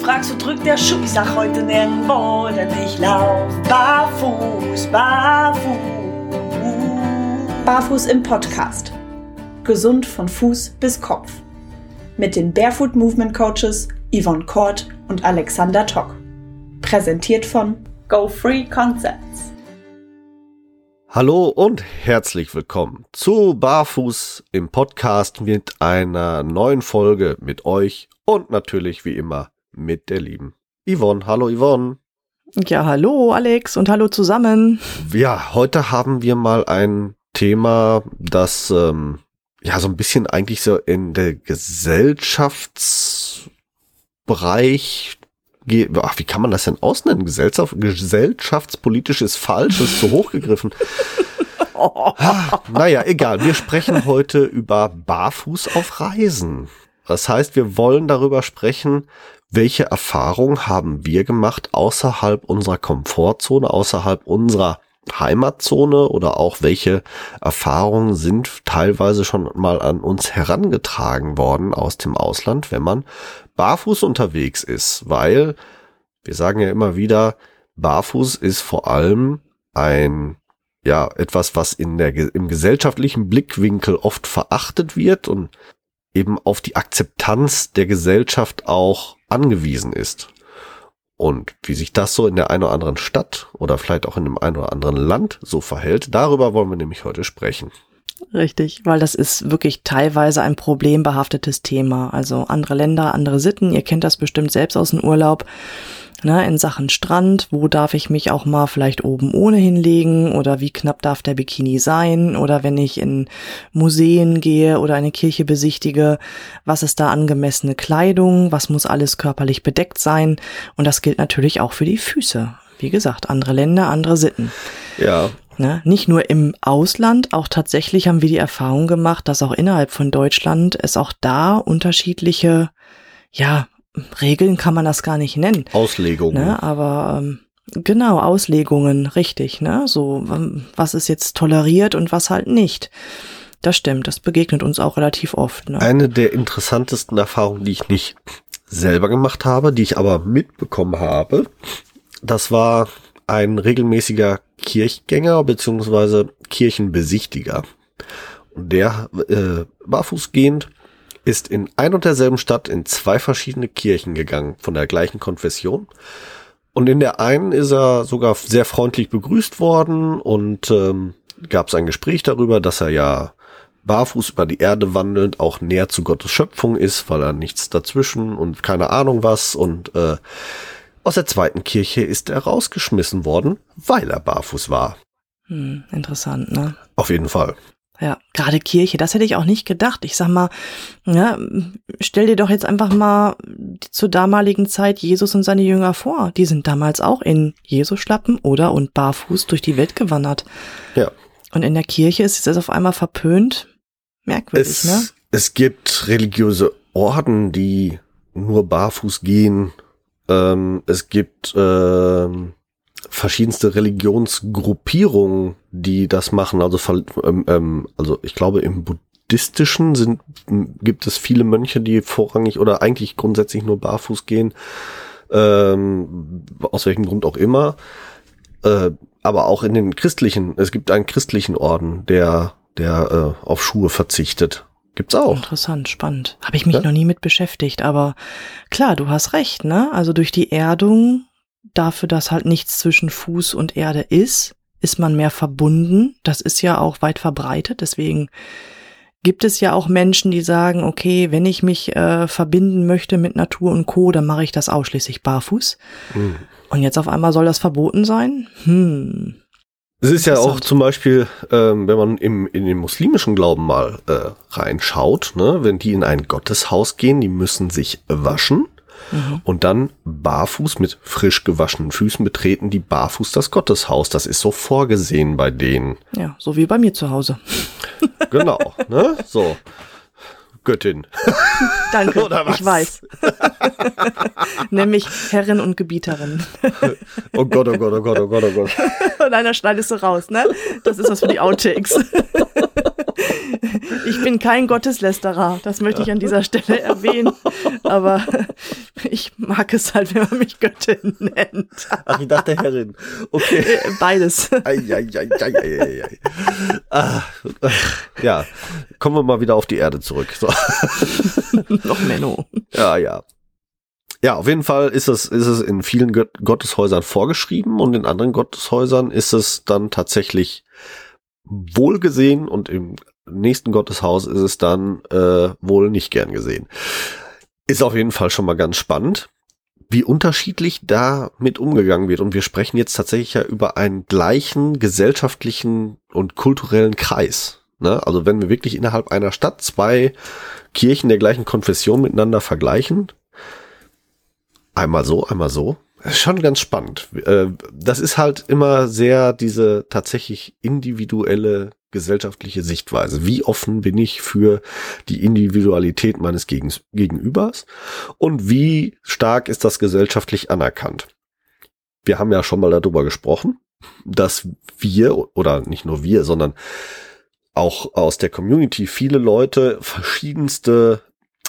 fragst, wo drückt der Schuh? Ich sag heute nirgendwo, denn ich lauf barfuß, barfuß. Barfuß im Podcast. Gesund von Fuß bis Kopf. Mit den Barefoot Movement Coaches Yvonne Kort und Alexander Tock. Präsentiert von Go Free Concepts. Hallo und herzlich willkommen zu Barfuß im Podcast mit einer neuen Folge mit euch und natürlich wie immer mit der lieben Yvonne. Hallo Yvonne. Ja, hallo Alex und hallo zusammen. Ja, heute haben wir mal ein Thema, das ähm, ja so ein bisschen eigentlich so in der Gesellschaftsbereich Ach, wie kann man das denn ausnennen? Gesellschaft, gesellschaftspolitisch ist falsch, ist zu hoch gegriffen. ah, naja, egal. Wir sprechen heute über Barfuß auf Reisen. Das heißt, wir wollen darüber sprechen, welche Erfahrungen haben wir gemacht außerhalb unserer Komfortzone, außerhalb unserer Heimatzone? Oder auch welche Erfahrungen sind teilweise schon mal an uns herangetragen worden aus dem Ausland, wenn man barfuß unterwegs ist, weil wir sagen ja immer wieder, barfuß ist vor allem ein ja, etwas, was in der, im gesellschaftlichen Blickwinkel oft verachtet wird und eben auf die Akzeptanz der Gesellschaft auch angewiesen ist. Und wie sich das so in der einen oder anderen Stadt oder vielleicht auch in dem einen oder anderen Land so verhält, darüber wollen wir nämlich heute sprechen. Richtig, weil das ist wirklich teilweise ein problembehaftetes Thema. Also andere Länder, andere Sitten, ihr kennt das bestimmt selbst aus dem Urlaub ne, in Sachen Strand, wo darf ich mich auch mal vielleicht oben ohne hinlegen oder wie knapp darf der Bikini sein oder wenn ich in Museen gehe oder eine Kirche besichtige, was ist da angemessene Kleidung, was muss alles körperlich bedeckt sein und das gilt natürlich auch für die Füße. Wie gesagt, andere Länder, andere Sitten. Ja. Ne? Nicht nur im Ausland, auch tatsächlich haben wir die Erfahrung gemacht, dass auch innerhalb von Deutschland es auch da unterschiedliche ja, Regeln kann man das gar nicht nennen. Auslegungen. Ne? Aber ähm, genau, Auslegungen, richtig. Ne? So, ähm, was ist jetzt toleriert und was halt nicht. Das stimmt, das begegnet uns auch relativ oft. Ne? Eine der interessantesten Erfahrungen, die ich nicht selber gemacht habe, die ich aber mitbekommen habe, das war ein regelmäßiger Kirchgänger beziehungsweise Kirchenbesichtiger. Und der äh, barfußgehend ist in ein und derselben Stadt in zwei verschiedene Kirchen gegangen, von der gleichen Konfession. Und in der einen ist er sogar sehr freundlich begrüßt worden und ähm, gab es ein Gespräch darüber, dass er ja barfuß über die Erde wandelnd auch näher zu Gottes Schöpfung ist, weil er nichts dazwischen und keine Ahnung was. Und äh, aus der zweiten Kirche ist er rausgeschmissen worden, weil er barfuß war. Hm, interessant, ne? Auf jeden Fall. Ja, gerade Kirche, das hätte ich auch nicht gedacht. Ich sag mal, ja, stell dir doch jetzt einfach mal zur damaligen Zeit Jesus und seine Jünger vor. Die sind damals auch in Jesus-Schlappen oder und barfuß durch die Welt gewandert. Ja. Und in der Kirche ist es auf einmal verpönt. Merkwürdig, es, ne? Es gibt religiöse Orden, die nur barfuß gehen. Ähm, es gibt ähm, verschiedenste Religionsgruppierungen, die das machen. Also, ähm, ähm, also ich glaube, im Buddhistischen sind, gibt es viele Mönche, die vorrangig oder eigentlich grundsätzlich nur barfuß gehen. Ähm, aus welchem Grund auch immer. Äh, aber auch in den christlichen, es gibt einen christlichen Orden, der, der äh, auf Schuhe verzichtet. Gibt's auch. Interessant, spannend. Habe ich mich ja? noch nie mit beschäftigt, aber klar, du hast recht, ne? Also durch die Erdung dafür, dass halt nichts zwischen Fuß und Erde ist, ist man mehr verbunden. Das ist ja auch weit verbreitet. Deswegen gibt es ja auch Menschen, die sagen, okay, wenn ich mich äh, verbinden möchte mit Natur und Co., dann mache ich das ausschließlich barfuß. Mhm. Und jetzt auf einmal soll das verboten sein? Hm. Es ist ja auch zum Beispiel, ähm, wenn man im, in den muslimischen Glauben mal äh, reinschaut, ne, wenn die in ein Gotteshaus gehen, die müssen sich waschen mhm. und dann barfuß mit frisch gewaschenen Füßen betreten die barfuß das Gotteshaus. Das ist so vorgesehen bei denen. Ja, so wie bei mir zu Hause. genau, ne? So. Göttin. Danke, ich weiß. Nämlich Herrin und Gebieterin. oh Gott, oh Gott, oh Gott, oh Gott, oh Gott. Und einer schneidest du raus, ne? Das ist was für die Outtakes. Ich bin kein Gotteslästerer, das möchte ich an dieser Stelle erwähnen. Aber Ich mag es halt, wenn man mich Göttin nennt. Ach, ich dachte Herrin. Okay. Beides. Ei, ei, ei, ei, ei, ei, ei. Ah, ja, kommen wir mal wieder auf die Erde zurück. So. Noch Menno. Ja, ja. Ja, auf jeden Fall ist es, ist es in vielen Gott Gotteshäusern vorgeschrieben und in anderen Gotteshäusern ist es dann tatsächlich wohlgesehen und im nächsten Gotteshaus ist es dann äh, wohl nicht gern gesehen. Ist auf jeden Fall schon mal ganz spannend, wie unterschiedlich damit umgegangen wird. Und wir sprechen jetzt tatsächlich ja über einen gleichen gesellschaftlichen und kulturellen Kreis. Ne? Also wenn wir wirklich innerhalb einer Stadt zwei Kirchen der gleichen Konfession miteinander vergleichen, einmal so, einmal so. Ist schon ganz spannend. Äh, Das ist halt immer sehr diese tatsächlich individuelle gesellschaftliche Sichtweise. Wie offen bin ich für die Individualität meines Gegenübers und wie stark ist das gesellschaftlich anerkannt? Wir haben ja schon mal darüber gesprochen, dass wir oder nicht nur wir, sondern auch aus der Community viele Leute verschiedenste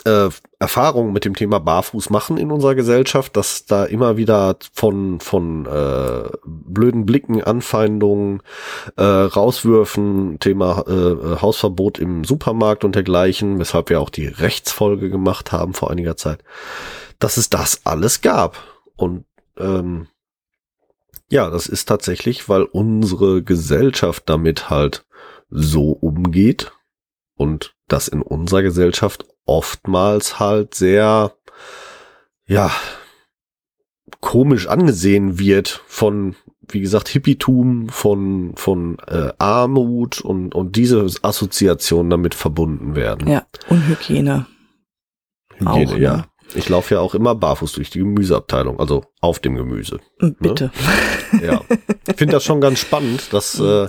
äh, Erfahrungen mit dem Thema Barfuß machen in unserer Gesellschaft, dass da immer wieder von von äh, blöden Blicken, Anfeindungen, äh, Rauswürfen, Thema äh, Hausverbot im Supermarkt und dergleichen, weshalb wir auch die Rechtsfolge gemacht haben vor einiger Zeit, dass es das alles gab. Und ähm, ja, das ist tatsächlich, weil unsere Gesellschaft damit halt so umgeht und das in unserer Gesellschaft oftmals halt sehr, ja, komisch angesehen wird von, wie gesagt, Hippietum, von, von äh, Armut und, und diese Assoziationen damit verbunden werden. Ja, und Hygiene. Hygiene, auch, ne? ja. Ich laufe ja auch immer barfuß durch die Gemüseabteilung, also auf dem Gemüse. Bitte. Ja. Ich finde das schon ganz spannend, dass äh,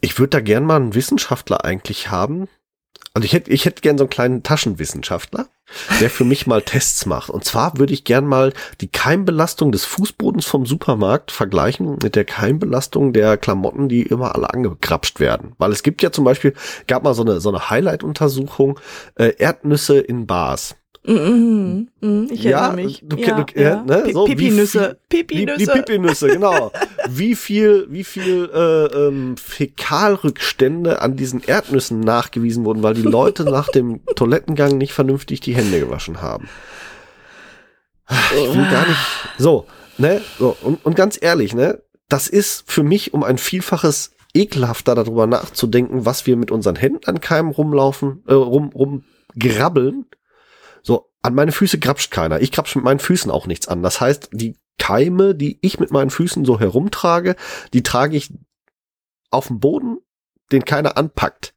ich würde da gern mal einen Wissenschaftler eigentlich haben. Also ich hätte ich hätte gern so einen kleinen Taschenwissenschaftler, der für mich mal Tests macht. Und zwar würde ich gern mal die Keimbelastung des Fußbodens vom Supermarkt vergleichen mit der Keimbelastung der Klamotten, die immer alle angekrapscht werden. Weil es gibt ja zum Beispiel, gab mal so eine, so eine Highlight-Untersuchung, äh, Erdnüsse in Bars. Mhm, mhm, ich Ja, erinnere mich. du ja, du- ja, ne, so wie Pipi-Nüsse. Die, die Pipi-Nüsse. Pipi-Nüsse, genau. wie viel, wie viel äh, ähm, Fäkalrückstände an diesen Erdnüssen nachgewiesen wurden, weil die Leute nach dem Toilettengang nicht vernünftig die Hände gewaschen haben. Ich will gar nicht. So, ne? So, und, und ganz ehrlich, ne? Das ist für mich um ein Vielfaches ekelhafter darüber nachzudenken, was wir mit unseren Händen an Keimen rumlaufen, äh, rum, rumgrabbeln. An meine Füße grapscht keiner. Ich grapsch mit meinen Füßen auch nichts an. Das heißt, die Keime, die ich mit meinen Füßen so herumtrage, die trage ich auf dem Boden, den keiner anpackt.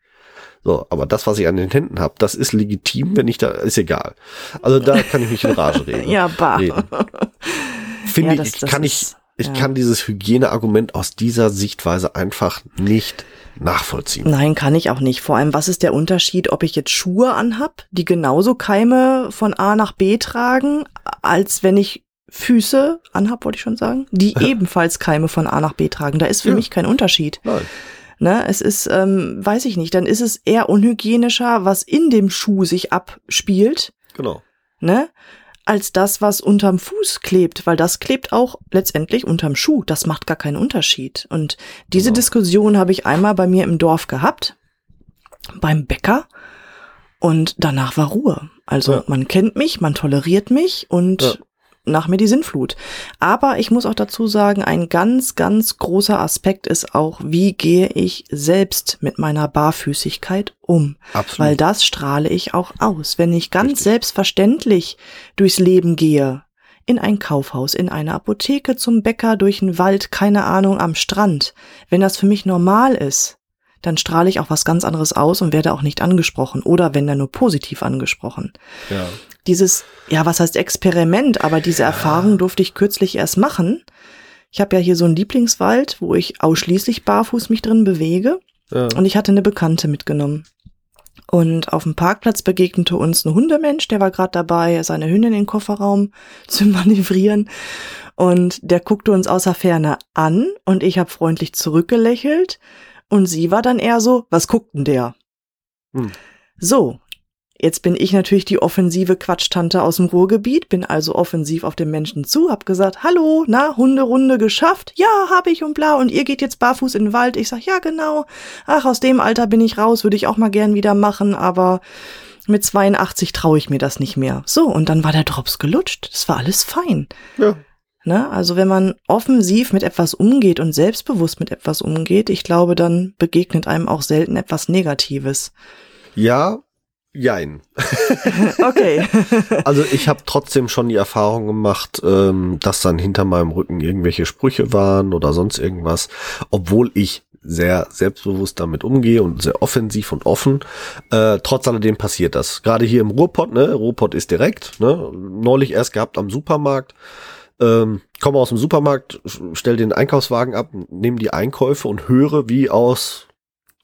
So, aber das, was ich an den Händen habe, das ist legitim, wenn ich da, ist egal. Also da kann ich mich in Rage reden. Ja, bah. reden. Finde Ja, das- ich, das kann ist- ich, ich ja. kann dieses Hygieneargument aus dieser Sichtweise einfach nicht nachvollziehen. Nein, kann ich auch nicht. Vor allem, was ist der Unterschied, ob ich jetzt Schuhe anhab, die genauso Keime von A nach B tragen, als wenn ich Füße anhab, wollte ich schon sagen, die ebenfalls Keime von A nach B tragen. Da ist für Ja. mich kein Unterschied. Nein. Ne, es ist, ähm, weiß ich nicht, dann ist es eher unhygienischer, was in dem Schuh sich abspielt, Genau. ne, als das, was unterm Fuß klebt, weil das klebt auch letztendlich unterm Schuh. Das macht gar keinen Unterschied. Und diese Genau. Diskussion habe ich einmal bei mir im Dorf gehabt, beim Bäcker, und danach war Ruhe. Also Ja. man kennt mich, man toleriert mich und Ja. Nach mir die Sinnflut. Aber ich muss auch dazu sagen, ein ganz, ganz großer Aspekt ist auch, wie gehe ich selbst mit meiner Barfüßigkeit um? Absolut. Weil das strahle ich auch aus. Wenn ich ganz Richtig. selbstverständlich durchs Leben gehe, in ein Kaufhaus, in eine Apotheke, zum Bäcker, durch den Wald, keine Ahnung, am Strand, wenn das für mich normal ist, dann strahle ich auch was ganz anderes aus und werde auch nicht angesprochen oder wenn dann nur positiv angesprochen. ja. Dieses, ja, was heißt Experiment, aber diese Erfahrung durfte ich kürzlich erst machen. Ich habe ja hier so einen Lieblingswald, wo ich ausschließlich barfuß mich drin bewege. ja. Und ich hatte eine Bekannte mitgenommen. Und auf dem Parkplatz begegnete uns ein Hundemensch, der war gerade dabei, seine Hündin in den Kofferraum zu manövrieren. Und der guckte uns außer Ferne an und ich habe freundlich zurückgelächelt. Und sie war dann eher so, was guckt denn der? Hm. So, Jetzt bin ich natürlich die offensive Quatschtante aus dem Ruhrgebiet, bin also offensiv auf den Menschen zu, hab gesagt, hallo, na, Hunderunde geschafft? Ja, hab ich und bla, und ihr geht jetzt barfuß in den Wald. Ich sag, ja, genau. Ach, aus dem Alter bin ich raus, würde ich auch mal gern wieder machen, aber mit 82 traue ich mir das nicht mehr. So, und dann war der Drops gelutscht. Das war alles fein. Ja. Ne? Also wenn man offensiv mit etwas umgeht und selbstbewusst mit etwas umgeht, ich glaube, dann begegnet einem auch selten etwas Negatives. Ja, jein. okay. also ich habe trotzdem schon die Erfahrung gemacht, ähm, dass dann hinter meinem Rücken irgendwelche Sprüche waren oder sonst irgendwas, obwohl ich sehr selbstbewusst damit umgehe und sehr offensiv und offen. Äh, trotz alledem passiert das. Gerade hier im Ruhrpott, ne? Ruhrpott ist direkt, ne? Neulich erst gehabt am Supermarkt. Ähm, komme aus dem Supermarkt, stell den Einkaufswagen ab, nehme die Einkäufe und höre, wie aus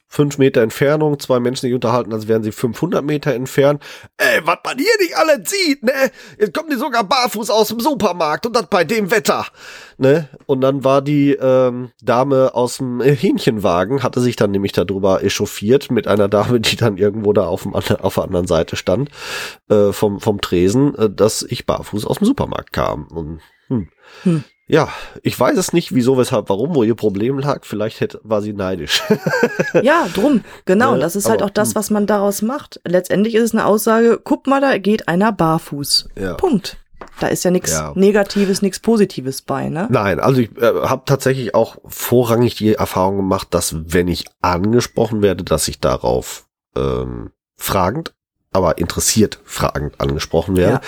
fünf Meter Entfernung, zwei Menschen sich unterhalten, als wären sie 500 Meter entfernt. Ey, was man hier nicht alle sieht, ne? Jetzt kommen die sogar barfuß aus dem Supermarkt und das bei dem Wetter, ne? Und dann war die ähm, Dame aus dem Hähnchenwagen, hatte sich dann nämlich darüber echauffiert mit einer Dame, die dann irgendwo da auf, dem, auf der anderen Seite stand, äh, vom, vom Tresen, äh, dass ich barfuß aus dem Supermarkt kam. Und, hm. Hm. Ja, ich weiß es nicht, wieso, weshalb, warum, wo ihr Problem lag. Vielleicht hätte, war sie neidisch. ja, drum. Genau. Ja, das ist halt auch das, hm. was man daraus macht. Letztendlich ist es eine Aussage, guck mal, da geht einer barfuß. Ja. Punkt. Da ist ja nichts ja. Negatives, nichts Positives bei, ne? Nein, also ich äh, habe tatsächlich auch vorrangig die Erfahrung gemacht, dass wenn ich angesprochen werde, dass ich darauf ähm, fragend, aber interessiert fragend angesprochen werde. Ja.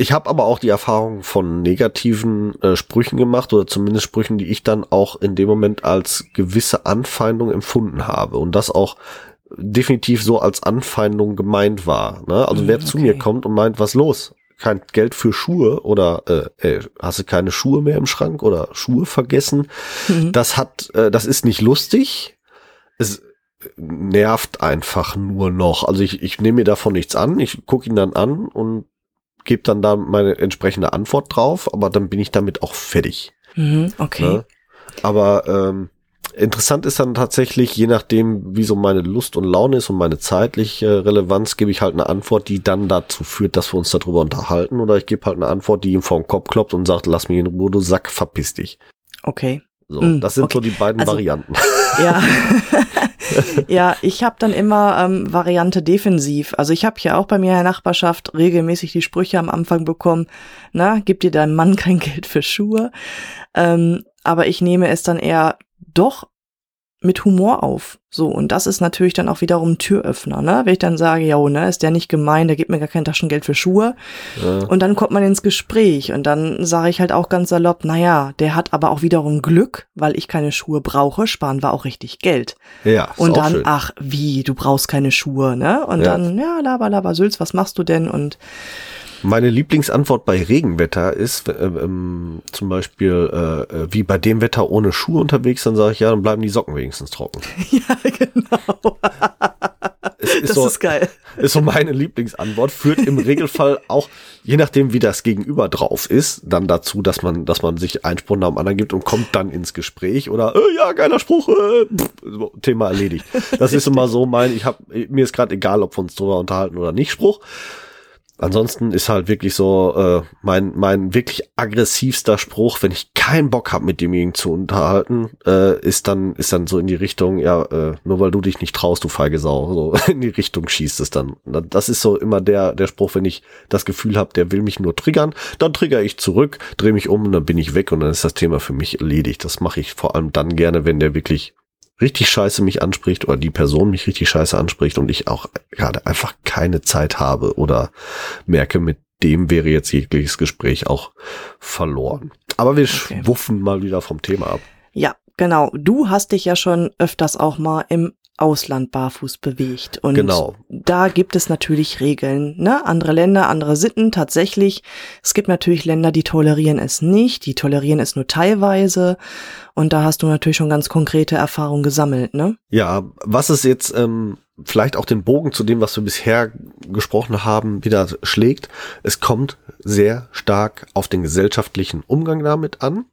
Ich habe aber auch die Erfahrung von negativen äh, Sprüchen gemacht oder zumindest Sprüchen, die ich dann auch in dem Moment als gewisse Anfeindung empfunden habe und das auch definitiv so als Anfeindung gemeint war. Ne? Also mm, wer okay. zu mir kommt und meint, was los? Kein Geld für Schuhe oder äh, ey, hast du keine Schuhe mehr im Schrank oder Schuhe vergessen? Mhm. Das hat, äh, das ist nicht lustig. Es nervt einfach nur noch. Also ich, ich nehme mir davon nichts an, ich gucke ihn dann an und gebe dann da meine entsprechende Antwort drauf, aber dann bin ich damit auch fertig. Mhm, okay. Ne? Aber ähm, interessant ist dann tatsächlich, je nachdem, wie so meine Lust und Laune ist und meine zeitliche Relevanz, gebe ich halt eine Antwort, die dann dazu führt, dass wir uns darüber unterhalten. Oder ich gebe halt eine Antwort, die ihm vor den Kopf kloppt und sagt, lass mich in Ruhe, du Sack, verpiss dich. Okay. So, mm, das sind okay. so die beiden also, Varianten. Ja. ja, ich habe dann immer ähm, Variante defensiv. Also ich habe ja auch bei mir in der Nachbarschaft regelmäßig die Sprüche am Anfang bekommen, na, gib dir deinem Mann kein Geld für Schuhe. Ähm, aber ich nehme es dann eher doch mit Humor auf. So, und das ist natürlich dann auch wiederum ein Türöffner, ne? Wenn ich dann sage, ja, ne, ist der nicht gemein, der gibt mir gar kein Taschengeld für Schuhe. Ja. Und dann kommt man ins Gespräch und dann sage ich halt auch ganz salopp, naja, der hat aber auch wiederum Glück, weil ich keine Schuhe brauche, sparen wir auch richtig Geld. Ja. Und dann, schön. ach, wie, du brauchst keine Schuhe, ne? Und ja. dann, ja, laber, laber, Sülz, was machst du denn? Und meine Lieblingsantwort bei Regenwetter ist äh, ähm, zum Beispiel, äh, äh, wie bei dem Wetter ohne Schuhe unterwegs, dann sage ich, ja, dann bleiben die Socken wenigstens trocken. ja, genau. ist das so, ist geil. Ist so meine Lieblingsantwort. Führt im Regelfall auch, je nachdem wie das Gegenüber drauf ist, dann dazu, dass man, dass man sich einen Spruch nach dem anderen gibt und kommt dann ins Gespräch oder, äh, ja, geiler Spruch, äh, pff, Thema erledigt. Das ist immer so mein, ich habe mir ist gerade egal, ob wir uns drüber unterhalten oder nicht Spruch. Ansonsten ist halt wirklich so äh, mein mein wirklich aggressivster Spruch, wenn ich keinen Bock habe, mit demjenigen zu unterhalten, äh, ist dann ist dann so in die Richtung, ja, äh, nur weil du dich nicht traust, du feige Sau, so in die Richtung schießt es dann. Das ist so immer der der Spruch, wenn ich das Gefühl habe, der will mich nur triggern, dann trigger ich zurück, drehe mich um und dann bin ich weg und dann ist das Thema für mich erledigt. Das mache ich vor allem dann gerne, wenn der wirklich richtig scheiße mich anspricht oder die Person mich richtig scheiße anspricht und ich auch gerade einfach keine Zeit habe oder merke, mit dem wäre jetzt jegliches Gespräch auch verloren. Aber wir okay. schwuffen mal wieder vom Thema ab. Ja, genau. Du hast dich ja schon öfters auch mal im Ausland barfuß bewegt. Und genau. da gibt es natürlich Regeln. Ne? Andere Länder, andere Sitten tatsächlich. Es gibt natürlich Länder, die tolerieren es nicht, die tolerieren es nur teilweise. Und da hast du natürlich schon ganz konkrete Erfahrungen gesammelt, ne? Ja, was es jetzt ähm, vielleicht auch den Bogen zu dem, was wir bisher gesprochen haben, wieder schlägt. Es kommt sehr stark auf den gesellschaftlichen Umgang damit an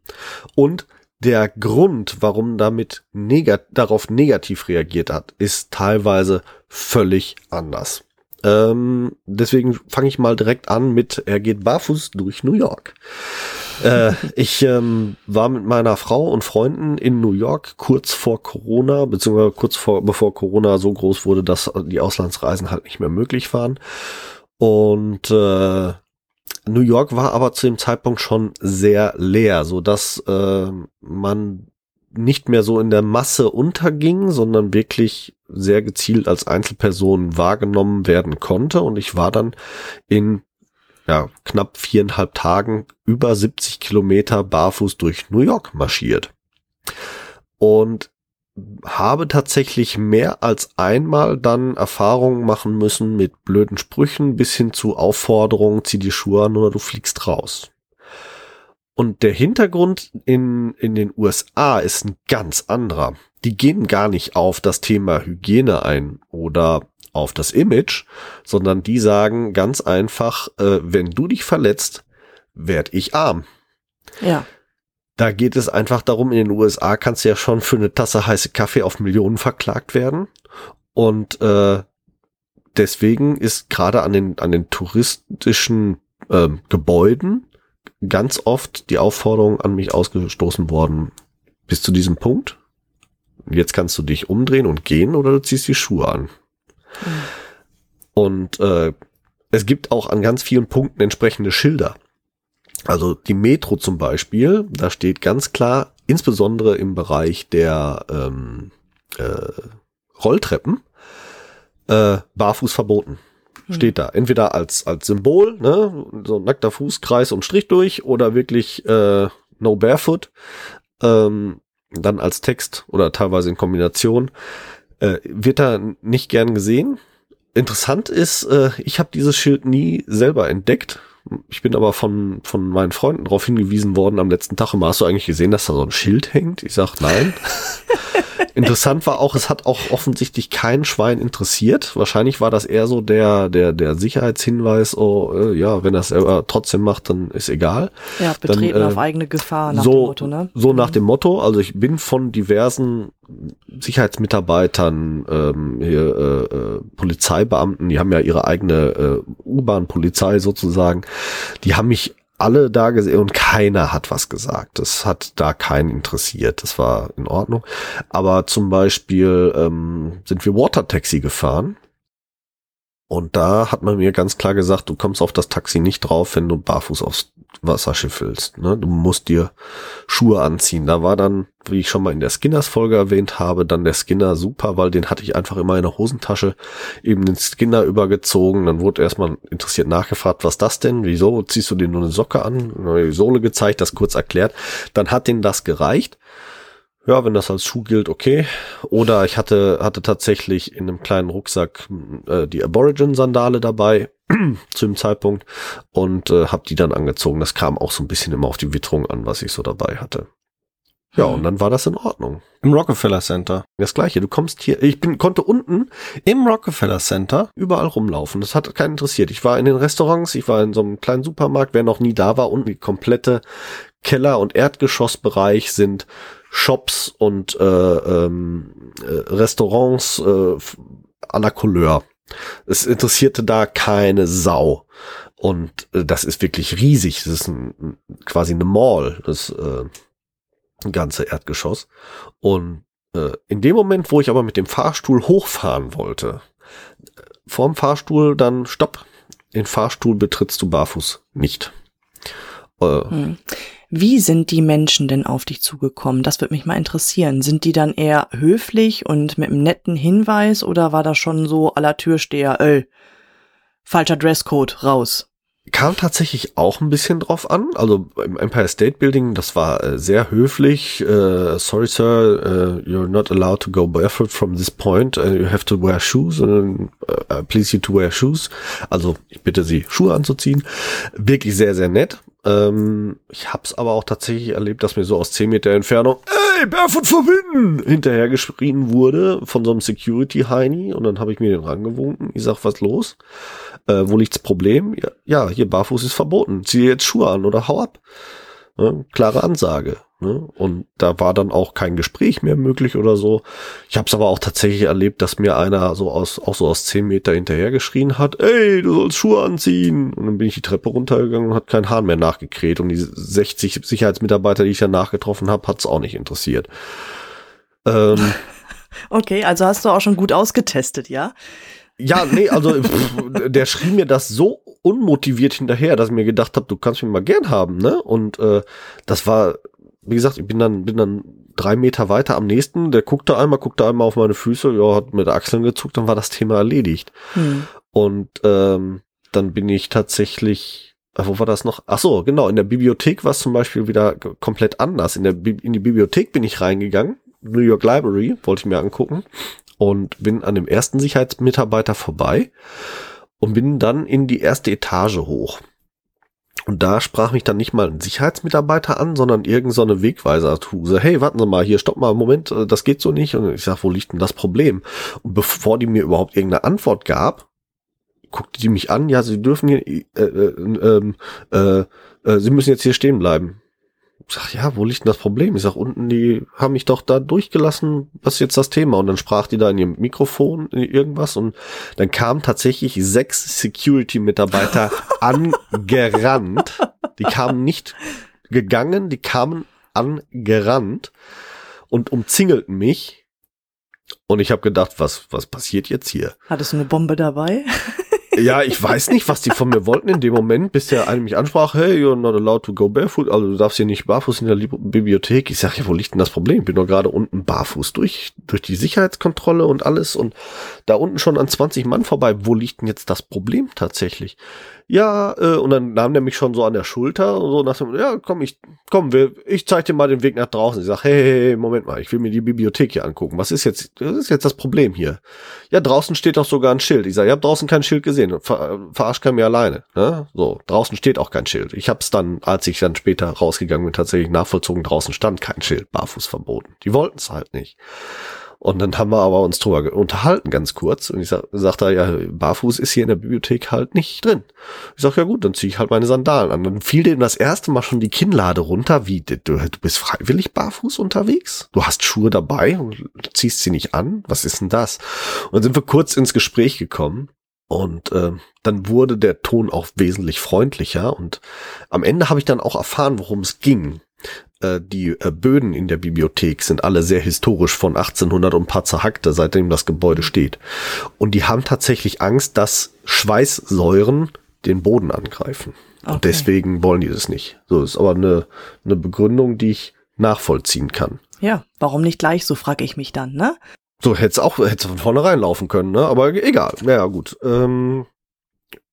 und der Grund, warum damit negat darauf negativ reagiert hat, ist teilweise völlig anders. Ähm, deswegen fange ich mal direkt an mit, er geht barfuß durch New York. äh, ich ähm, war mit meiner Frau und Freunden in New York kurz vor Corona, beziehungsweise kurz vor, bevor Corona so groß wurde, dass die Auslandsreisen halt nicht mehr möglich waren. Und äh, New York war aber zu dem Zeitpunkt schon sehr leer, so dass äh, man nicht mehr so in der Masse unterging, sondern wirklich sehr gezielt als Einzelperson wahrgenommen werden konnte. Und ich war dann in ja, knapp viereinhalb Tagen über 70 Kilometer barfuß durch New York marschiert. Und habe tatsächlich mehr als einmal dann Erfahrungen machen müssen mit blöden Sprüchen bis hin zu Aufforderungen, zieh die Schuhe an oder du fliegst raus. Und der Hintergrund in, in den USA ist ein ganz anderer. Die gehen gar nicht auf das Thema Hygiene ein oder auf das Image, sondern die sagen ganz einfach, äh, wenn du dich verletzt, werd ich arm. Ja. Da geht es einfach darum, in den USA kannst du ja schon für eine Tasse heiße Kaffee auf Millionen verklagt werden. Und äh, deswegen ist gerade an den, an den touristischen äh, Gebäuden ganz oft die Aufforderung an mich ausgestoßen worden, bis zu diesem Punkt. Jetzt kannst du dich umdrehen und gehen oder du ziehst die Schuhe an. Mhm. Und äh, es gibt auch an ganz vielen Punkten entsprechende Schilder. Also die Metro zum Beispiel, da steht ganz klar, insbesondere im Bereich der ähm, äh, Rolltreppen, äh, barfuß verboten. Hm. steht da. Entweder als, als Symbol, ne, so ein nackter Fußkreis und Strich durch oder wirklich äh, No Barefoot. Ähm, dann als Text oder teilweise in Kombination. Äh, wird da nicht gern gesehen. Interessant ist, äh, ich habe dieses Schild nie selber entdeckt. Ich bin aber von, von meinen Freunden darauf hingewiesen worden am letzten Tag. Immer hast du eigentlich gesehen, dass da so ein Schild hängt? Ich sag nein. Interessant war auch, es hat auch offensichtlich kein Schwein interessiert. Wahrscheinlich war das eher so der, der, der Sicherheitshinweis, oh, äh, ja, wenn er es trotzdem macht, dann ist egal. Ja, betreten dann, äh, auf eigene Gefahr nach so, dem Motto, ne? So nach mhm. dem Motto. Also ich bin von diversen Sicherheitsmitarbeitern, ähm, hier, äh, äh, Polizeibeamten, die haben ja ihre eigene äh, U-Bahn-Polizei sozusagen, die haben mich alle da gesehen und keiner hat was gesagt. Das hat da keinen interessiert. Das war in Ordnung. Aber zum Beispiel ähm, sind wir Water Taxi gefahren. Und da hat man mir ganz klar gesagt, du kommst auf das Taxi nicht drauf, wenn du barfuß aufs Wasserschiff willst. Ne? Du musst dir Schuhe anziehen. Da war dann, wie ich schon mal in der Skinners-Folge erwähnt habe, dann der Skinner super, weil den hatte ich einfach immer in der Hosentasche eben den Skinner übergezogen. Dann wurde erstmal interessiert nachgefragt, was das denn? Wieso ziehst du dir nur eine Socke an? Die Sohle gezeigt, das kurz erklärt. Dann hat denen das gereicht ja, wenn das als Schuh gilt, okay. Oder ich hatte, hatte tatsächlich in einem kleinen Rucksack äh, die Aborigin-Sandale dabei zu dem Zeitpunkt und äh, habe die dann angezogen. Das kam auch so ein bisschen immer auf die Witterung an, was ich so dabei hatte. Ja, und dann war das in Ordnung. Im Rockefeller Center. Das gleiche. Du kommst hier, ich bin, konnte unten im Rockefeller Center überall rumlaufen. Das hat keinen interessiert. Ich war in den Restaurants, ich war in so einem kleinen Supermarkt. Wer noch nie da war, unten die komplette Keller- und Erdgeschossbereich sind Shops und äh, ähm, äh, Restaurants äh, la Couleur. Es interessierte da keine Sau. Und äh, das ist wirklich riesig. Das ist ein, quasi eine Mall, das äh, ganze Erdgeschoss. Und äh, in dem Moment, wo ich aber mit dem Fahrstuhl hochfahren wollte, vorm Fahrstuhl dann Stopp. Den Fahrstuhl betrittst du barfuß nicht. Äh, hm. Wie sind die Menschen denn auf dich zugekommen? Das würde mich mal interessieren. Sind die dann eher höflich und mit einem netten Hinweis oder war das schon so aller Türsteher, ey, falscher Dresscode, raus? Kam tatsächlich auch ein bisschen drauf an. Also im Empire State Building, das war äh, sehr höflich. Äh, sorry, sir, uh, you're not allowed to go barefoot from this point. Uh, you have to wear shoes. Uh, please you to wear shoes. Also ich bitte Sie, Schuhe anzuziehen. Wirklich sehr, sehr nett. Ähm, ich hab's aber auch tatsächlich erlebt, dass mir so aus 10 Meter Entfernung, ey, Barefoot verbinden, hinterher wurde von so einem Security-Heini und dann habe ich mir den rangewunken. Ich sag, was los? Äh, wo liegt's Problem? Ja, ja, hier barfuß ist verboten. Zieh jetzt Schuhe an oder hau ab. Ne? Klare Ansage. Ne? Und da war dann auch kein Gespräch mehr möglich oder so. Ich habe es aber auch tatsächlich erlebt, dass mir einer so aus auch so aus zehn Meter hinterher geschrien hat, ey, du sollst Schuhe anziehen. Und dann bin ich die Treppe runtergegangen und hat kein Hahn mehr nachgekräht. Und die 60 Sicherheitsmitarbeiter, die ich danach getroffen habe, hat es auch nicht interessiert. Ähm, okay, also hast du auch schon gut ausgetestet, ja? Ja, nee, also pff, der schrie mir das so unmotiviert hinterher, dass ich mir gedacht habe, du kannst mich mal gern haben, ne? Und äh, das war, wie gesagt, ich bin dann, bin dann drei Meter weiter am nächsten, der guckte einmal, guckte einmal auf meine Füße, ja, hat mit Achseln gezuckt, dann war das Thema erledigt. Hm. Und ähm, dann bin ich tatsächlich, äh, wo war das noch? Ach so, genau, in der Bibliothek war es zum Beispiel wieder komplett anders. In, der Bi in die Bibliothek bin ich reingegangen, New York Library, wollte ich mir angucken und bin an dem ersten Sicherheitsmitarbeiter vorbei und bin dann in die erste Etage hoch. Und da sprach mich dann nicht mal ein Sicherheitsmitarbeiter an, sondern irgend so Wegweiser-Tuse. Hey, warten Sie mal, hier, stopp mal, Moment, äh, das geht so nicht. Und ich sag, wo liegt denn das Problem? Und bevor die mir überhaupt irgendeine Antwort gab, guckte die mich an, ja, Sie dürfen hier, äh, äh, äh, äh, Sie müssen jetzt hier stehen bleiben sag, ja, wo liegt denn das Problem? Ich sag, unten, die haben mich doch da durchgelassen, was ist jetzt das Thema? Und dann sprach die da in ihrem Mikrofon irgendwas und dann kamen tatsächlich sechs Security-Mitarbeiter angerannt. Die kamen nicht gegangen, die kamen angerannt und umzingelten mich. Und ich habe gedacht, was, was passiert jetzt hier? Hattest du eine Bombe dabei? Ja, ich weiß nicht, was die von mir wollten in dem Moment, bis der eine mich ansprach, hey, you're not allowed to go barefoot, also du darfst hier nicht barfuß in der Bibliothek. Ich sag, ja, wo liegt denn das Problem? Ich bin doch gerade unten barfuß durch, durch die Sicherheitskontrolle und alles und da unten schon an 20 Mann vorbei. Wo liegt denn jetzt das Problem tatsächlich? Ja, äh, und dann nahm der mich schon so an der Schulter und so nach dem, ja, komm, ich, komm, wir, ich zeig dir mal den Weg nach draußen. Ich sag, hey, hey, hey, Moment mal, ich will mir die Bibliothek hier angucken. Was ist jetzt, was ist jetzt das Problem hier? Ja, draußen steht doch sogar ein Schild. Ich sag, ich habe draußen kein Schild gesehen. Ver, verarscht kein mir alleine. Ne? So, draußen steht auch kein Schild. Ich hab's dann, als ich dann später rausgegangen bin, tatsächlich nachvollzogen, draußen stand kein Schild, barfuß verboten. Die wollten es halt nicht. Und dann haben wir aber uns drüber unterhalten, ganz kurz. Und ich sag, sagte, ja, barfuß ist hier in der Bibliothek halt nicht drin. Ich sag, ja gut, dann ziehe ich halt meine Sandalen an. Dann fiel dem das erste Mal schon die Kinnlade runter. Wie, du, du bist freiwillig barfuß unterwegs? Du hast Schuhe dabei und ziehst sie nicht an? Was ist denn das? Und dann sind wir kurz ins Gespräch gekommen. Und äh, dann wurde der Ton auch wesentlich freundlicher. Und am Ende habe ich dann auch erfahren, worum es ging. Äh, die äh, Böden in der Bibliothek sind alle sehr historisch von 1800 und ein paar zerhackte, seitdem das Gebäude steht. Und die haben tatsächlich Angst, dass Schweißsäuren den Boden angreifen. Okay. Und deswegen wollen die das nicht. So ist aber eine, eine Begründung, die ich nachvollziehen kann. Ja, warum nicht gleich, so frage ich mich dann, ne? So hätte es auch hätte von vornherein laufen können, ne? Aber egal. Ja, gut. Ähm,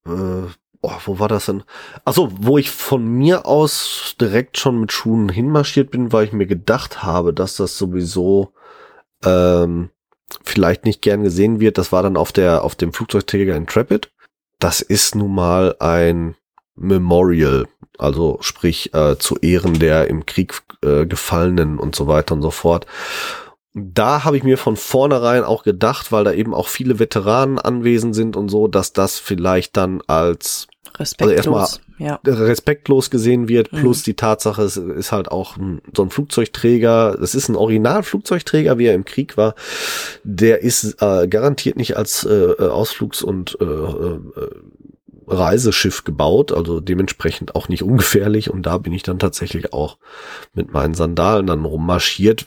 äh, oh, wo war das denn? Achso, wo ich von mir aus direkt schon mit Schuhen hinmarschiert bin, weil ich mir gedacht habe, dass das sowieso ähm, vielleicht nicht gern gesehen wird. Das war dann auf der auf dem Flugzeugträger Intrepid. Das ist nun mal ein Memorial, also sprich äh, zu Ehren der im Krieg äh, Gefallenen und so weiter und so fort da habe ich mir von vornherein auch gedacht, weil da eben auch viele Veteranen anwesend sind und so, dass das vielleicht dann als respektlos, also erstmal ja. respektlos gesehen wird, mhm. plus mhm. die Tatsache, es ist halt auch ein, so ein Flugzeugträger, es ist ein Originalflugzeugträger, wie er im Krieg war, der ist äh, garantiert nicht als äh, Ausflugs- und äh, äh, Reiseschiff gebaut, also dementsprechend auch nicht ungefährlich und da bin ich dann tatsächlich auch mit meinen Sandalen dann rummarschiert,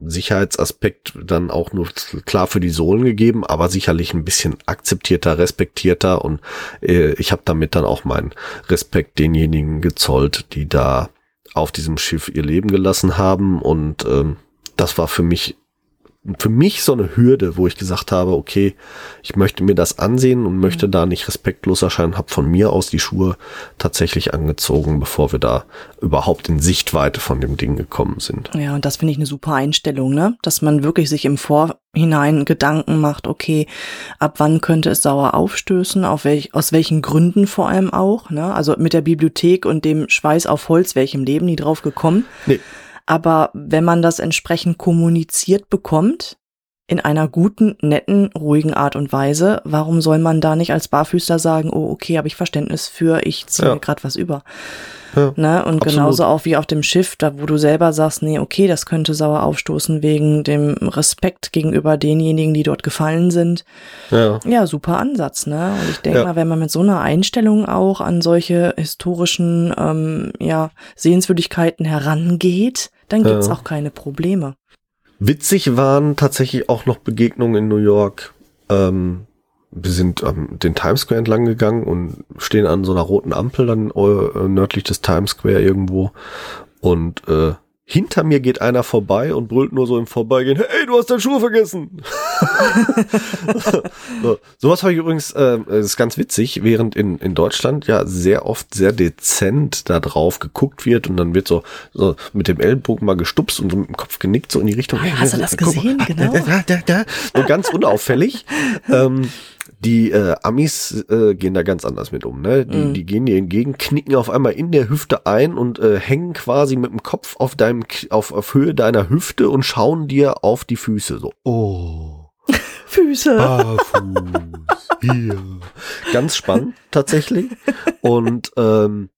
Sicherheitsaspekt dann auch nur klar für die Sohlen gegeben, aber sicherlich ein bisschen akzeptierter, respektierter und äh, ich habe damit dann auch meinen Respekt denjenigen gezollt, die da auf diesem Schiff ihr Leben gelassen haben und ähm, das war für mich für mich so eine Hürde, wo ich gesagt habe, okay, ich möchte mir das ansehen und möchte da nicht respektlos erscheinen, habe von mir aus die Schuhe tatsächlich angezogen, bevor wir da überhaupt in Sichtweite von dem Ding gekommen sind. Ja, und das finde ich eine super Einstellung, ne? Dass man wirklich sich im Vorhinein Gedanken macht, okay, ab wann könnte es sauer aufstößen, auf welch, aus welchen Gründen vor allem auch, ne? Also mit der Bibliothek und dem Schweiß auf Holz, welchem Leben die drauf gekommen. Nee. Aber wenn man das entsprechend kommuniziert bekommt, in einer guten, netten, ruhigen Art und Weise. Warum soll man da nicht als Barfüßler sagen, oh, okay, habe ich Verständnis für, ich ziehe Ja. mir gerade was über. Ja, Ne? Und absolut. genauso auch wie auf dem Schiff, da wo du selber sagst, nee, okay, das könnte sauer aufstoßen wegen dem Respekt gegenüber denjenigen, die dort gefallen sind. Ja. Ja, super Ansatz, ne? Und ich denke Ja. mal, wenn man mit so einer Einstellung auch an solche historischen ähm, ja, Sehenswürdigkeiten herangeht, dann gibt's auch keine Probleme. Witzig waren tatsächlich auch noch Begegnungen in New York. Ähm, wir sind ähm, den Times Square entlang gegangen und stehen an so einer roten Ampel dann äh, nördlich des Times Square irgendwo. Und äh, hinter mir geht einer vorbei und brüllt nur so im Vorbeigehen, hey, du hast deine Schuhe vergessen. so, sowas habe ich übrigens, äh, das ist ganz witzig, während in, in Deutschland ja sehr oft sehr dezent da drauf geguckt wird und dann wird so, so mit dem Ellenbogen mal gestupst und so mit dem Kopf genickt so in die Richtung. Ah, hast du das mal. gesehen? Genau. Da, da, da. So ganz unauffällig. ähm, die äh, Amis äh, gehen da ganz anders mit um. Ne? Die, Mhm. die gehen dir entgegen, knicken auf einmal in der Hüfte ein und äh, hängen quasi mit dem Kopf auf deinem auf, auf Höhe deiner Hüfte und schauen dir auf die Füße so. Oh. Füße. Barfuß. Hier. Ganz spannend tatsächlich. Und ähm,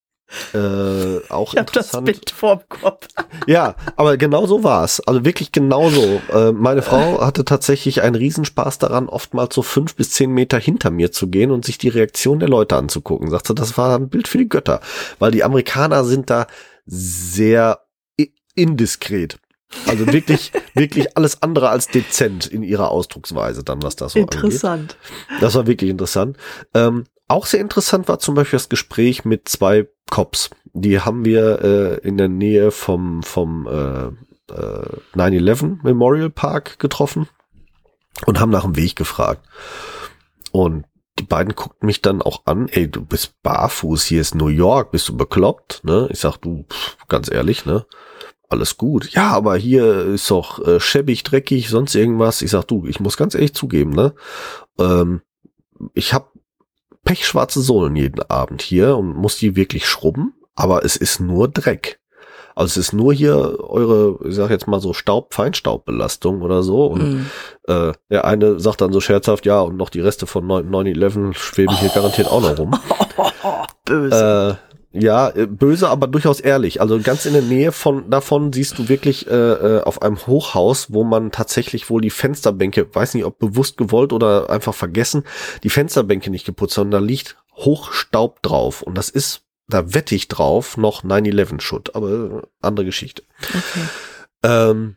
äh, auch ich habe das interessant. Bild vorm Kopf. Ja, aber genau so war es. Also wirklich genau so. Äh, meine Frau hatte tatsächlich einen Riesenspaß daran, oftmals so fünf bis zehn Meter hinter mir zu gehen und sich die Reaktion der Leute anzugucken. Sagte, das war ein Bild für die Götter. Weil die Amerikaner sind da sehr indiskret. Also wirklich, wirklich alles andere als dezent in ihrer Ausdrucksweise dann, was das so angeht. Interessant. Das war wirklich interessant. Ähm, auch sehr interessant war zum Beispiel das Gespräch mit zwei Cops. Die haben wir äh, in der Nähe vom, vom äh, äh, 9-11 Memorial Park getroffen und haben nach dem Weg gefragt. Und die beiden guckten mich dann auch an, ey, du bist barfuß, hier ist New York, bist du bekloppt? Ne? Ich sag, du, pff, ganz ehrlich, ne? Alles gut. Ja, aber hier ist doch äh, schäbig, dreckig, sonst irgendwas. Ich sag, du, ich muss ganz ehrlich zugeben, ne? Ähm, ich habe pechschwarze Sohlen jeden Abend hier und muss die wirklich schrubben, aber es ist nur Dreck. Also es ist nur hier eure, ich sag jetzt mal so Staub, Feinstaubbelastung oder so. Und Mhm. äh, der eine sagt dann so scherzhaft, ja, und noch die Reste von 9 9-11 schweben hier garantiert auch noch rum. Böse. Ja, äh, böse, aber durchaus ehrlich. Also ganz in der Nähe von davon siehst du wirklich äh, äh, auf einem Hochhaus, wo man tatsächlich wohl die Fensterbänke, weiß nicht, ob bewusst gewollt oder einfach vergessen, die Fensterbänke nicht geputzt, sondern da liegt Hochstaub drauf. Und das ist, da wette ich drauf, noch 9-11-Schutt, aber äh, andere Geschichte. Okay. Ähm,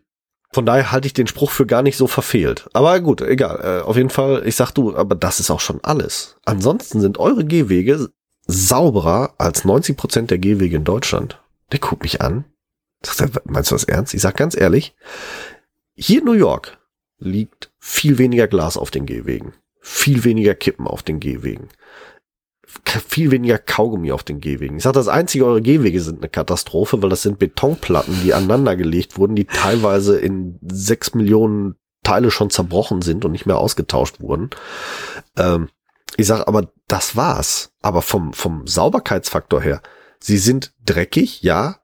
von daher halte ich den Spruch für gar nicht so verfehlt. Aber gut, egal. Äh, auf jeden Fall, ich sag du, aber das ist auch schon alles. Ansonsten sind eure Gehwege sauberer als 90 Prozent der Gehwege in Deutschland. Der guckt mich an. Sagt er, meinst du das ernst? Ich sag ganz ehrlich, hier in New York liegt viel weniger Glas auf den Gehwegen. Viel weniger Kippen auf den Gehwegen. Viel weniger Kaugummi auf den Gehwegen. Ich sag, das einzige, eure Gehwege sind eine Katastrophe, weil das sind Betonplatten, die aneinander gelegt wurden, die teilweise in sechs Millionen Teile schon zerbrochen sind und nicht mehr ausgetauscht wurden. Ähm, ich sag aber, das war's. Aber vom, vom Sauberkeitsfaktor her, sie sind dreckig, ja,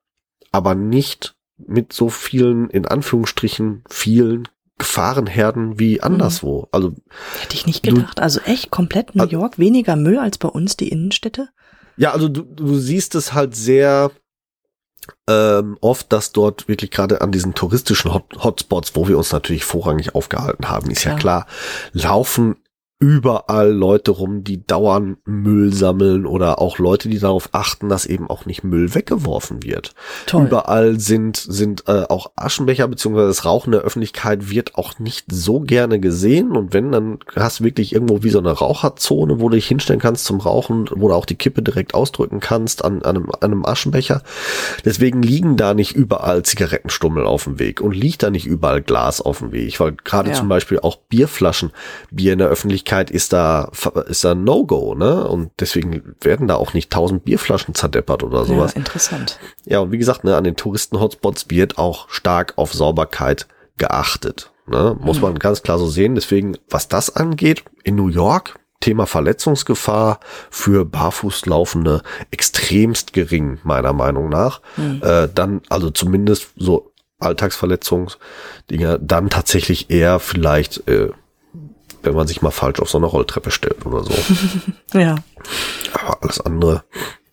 aber nicht mit so vielen, in Anführungsstrichen, vielen Gefahrenherden wie anderswo. Also Hätte ich nicht Du- gedacht. Also echt komplett New Also- York, weniger Müll als bei uns die Innenstädte? Ja, also du, du siehst es halt sehr ähm, oft, dass dort wirklich gerade an diesen touristischen Hot Hotspots, wo wir uns natürlich vorrangig aufgehalten haben, ist ja klar, laufen überall Leute rum, die dauernd Müll sammeln oder auch Leute, die darauf achten, dass eben auch nicht Müll weggeworfen wird. Toll. Überall sind, sind äh, auch Aschenbecher beziehungsweise das Rauchen der Öffentlichkeit wird auch nicht so gerne gesehen. Und wenn, dann hast du wirklich irgendwo wie so eine Raucherzone, wo du dich hinstellen kannst zum Rauchen, wo du auch die Kippe direkt ausdrücken kannst an, an, einem, an einem Aschenbecher. Deswegen liegen da nicht überall Zigarettenstummel auf dem Weg und liegt da nicht überall Glas auf dem Weg. Weil gerade Ja. zum Beispiel auch Bierflaschen, Bier in der Öffentlichkeit ist da, ist da No-Go, ne? Und deswegen werden da auch nicht tausend Bierflaschen zerdeppert oder ja, sowas. interessant. Ja, und wie gesagt, ne, an den Touristen-Hotspots wird auch stark auf Sauberkeit geachtet. Ne? Muss man ganz klar so sehen. Deswegen, was das angeht, in New York, Thema Verletzungsgefahr für Barfußlaufende extremst gering, meiner Meinung nach. Äh, dann, also zumindest so Alltagsverletzungsdinger, dann tatsächlich eher vielleicht, äh, wenn man sich mal falsch auf so eine Rolltreppe stellt oder so. Ja, Aber alles andere,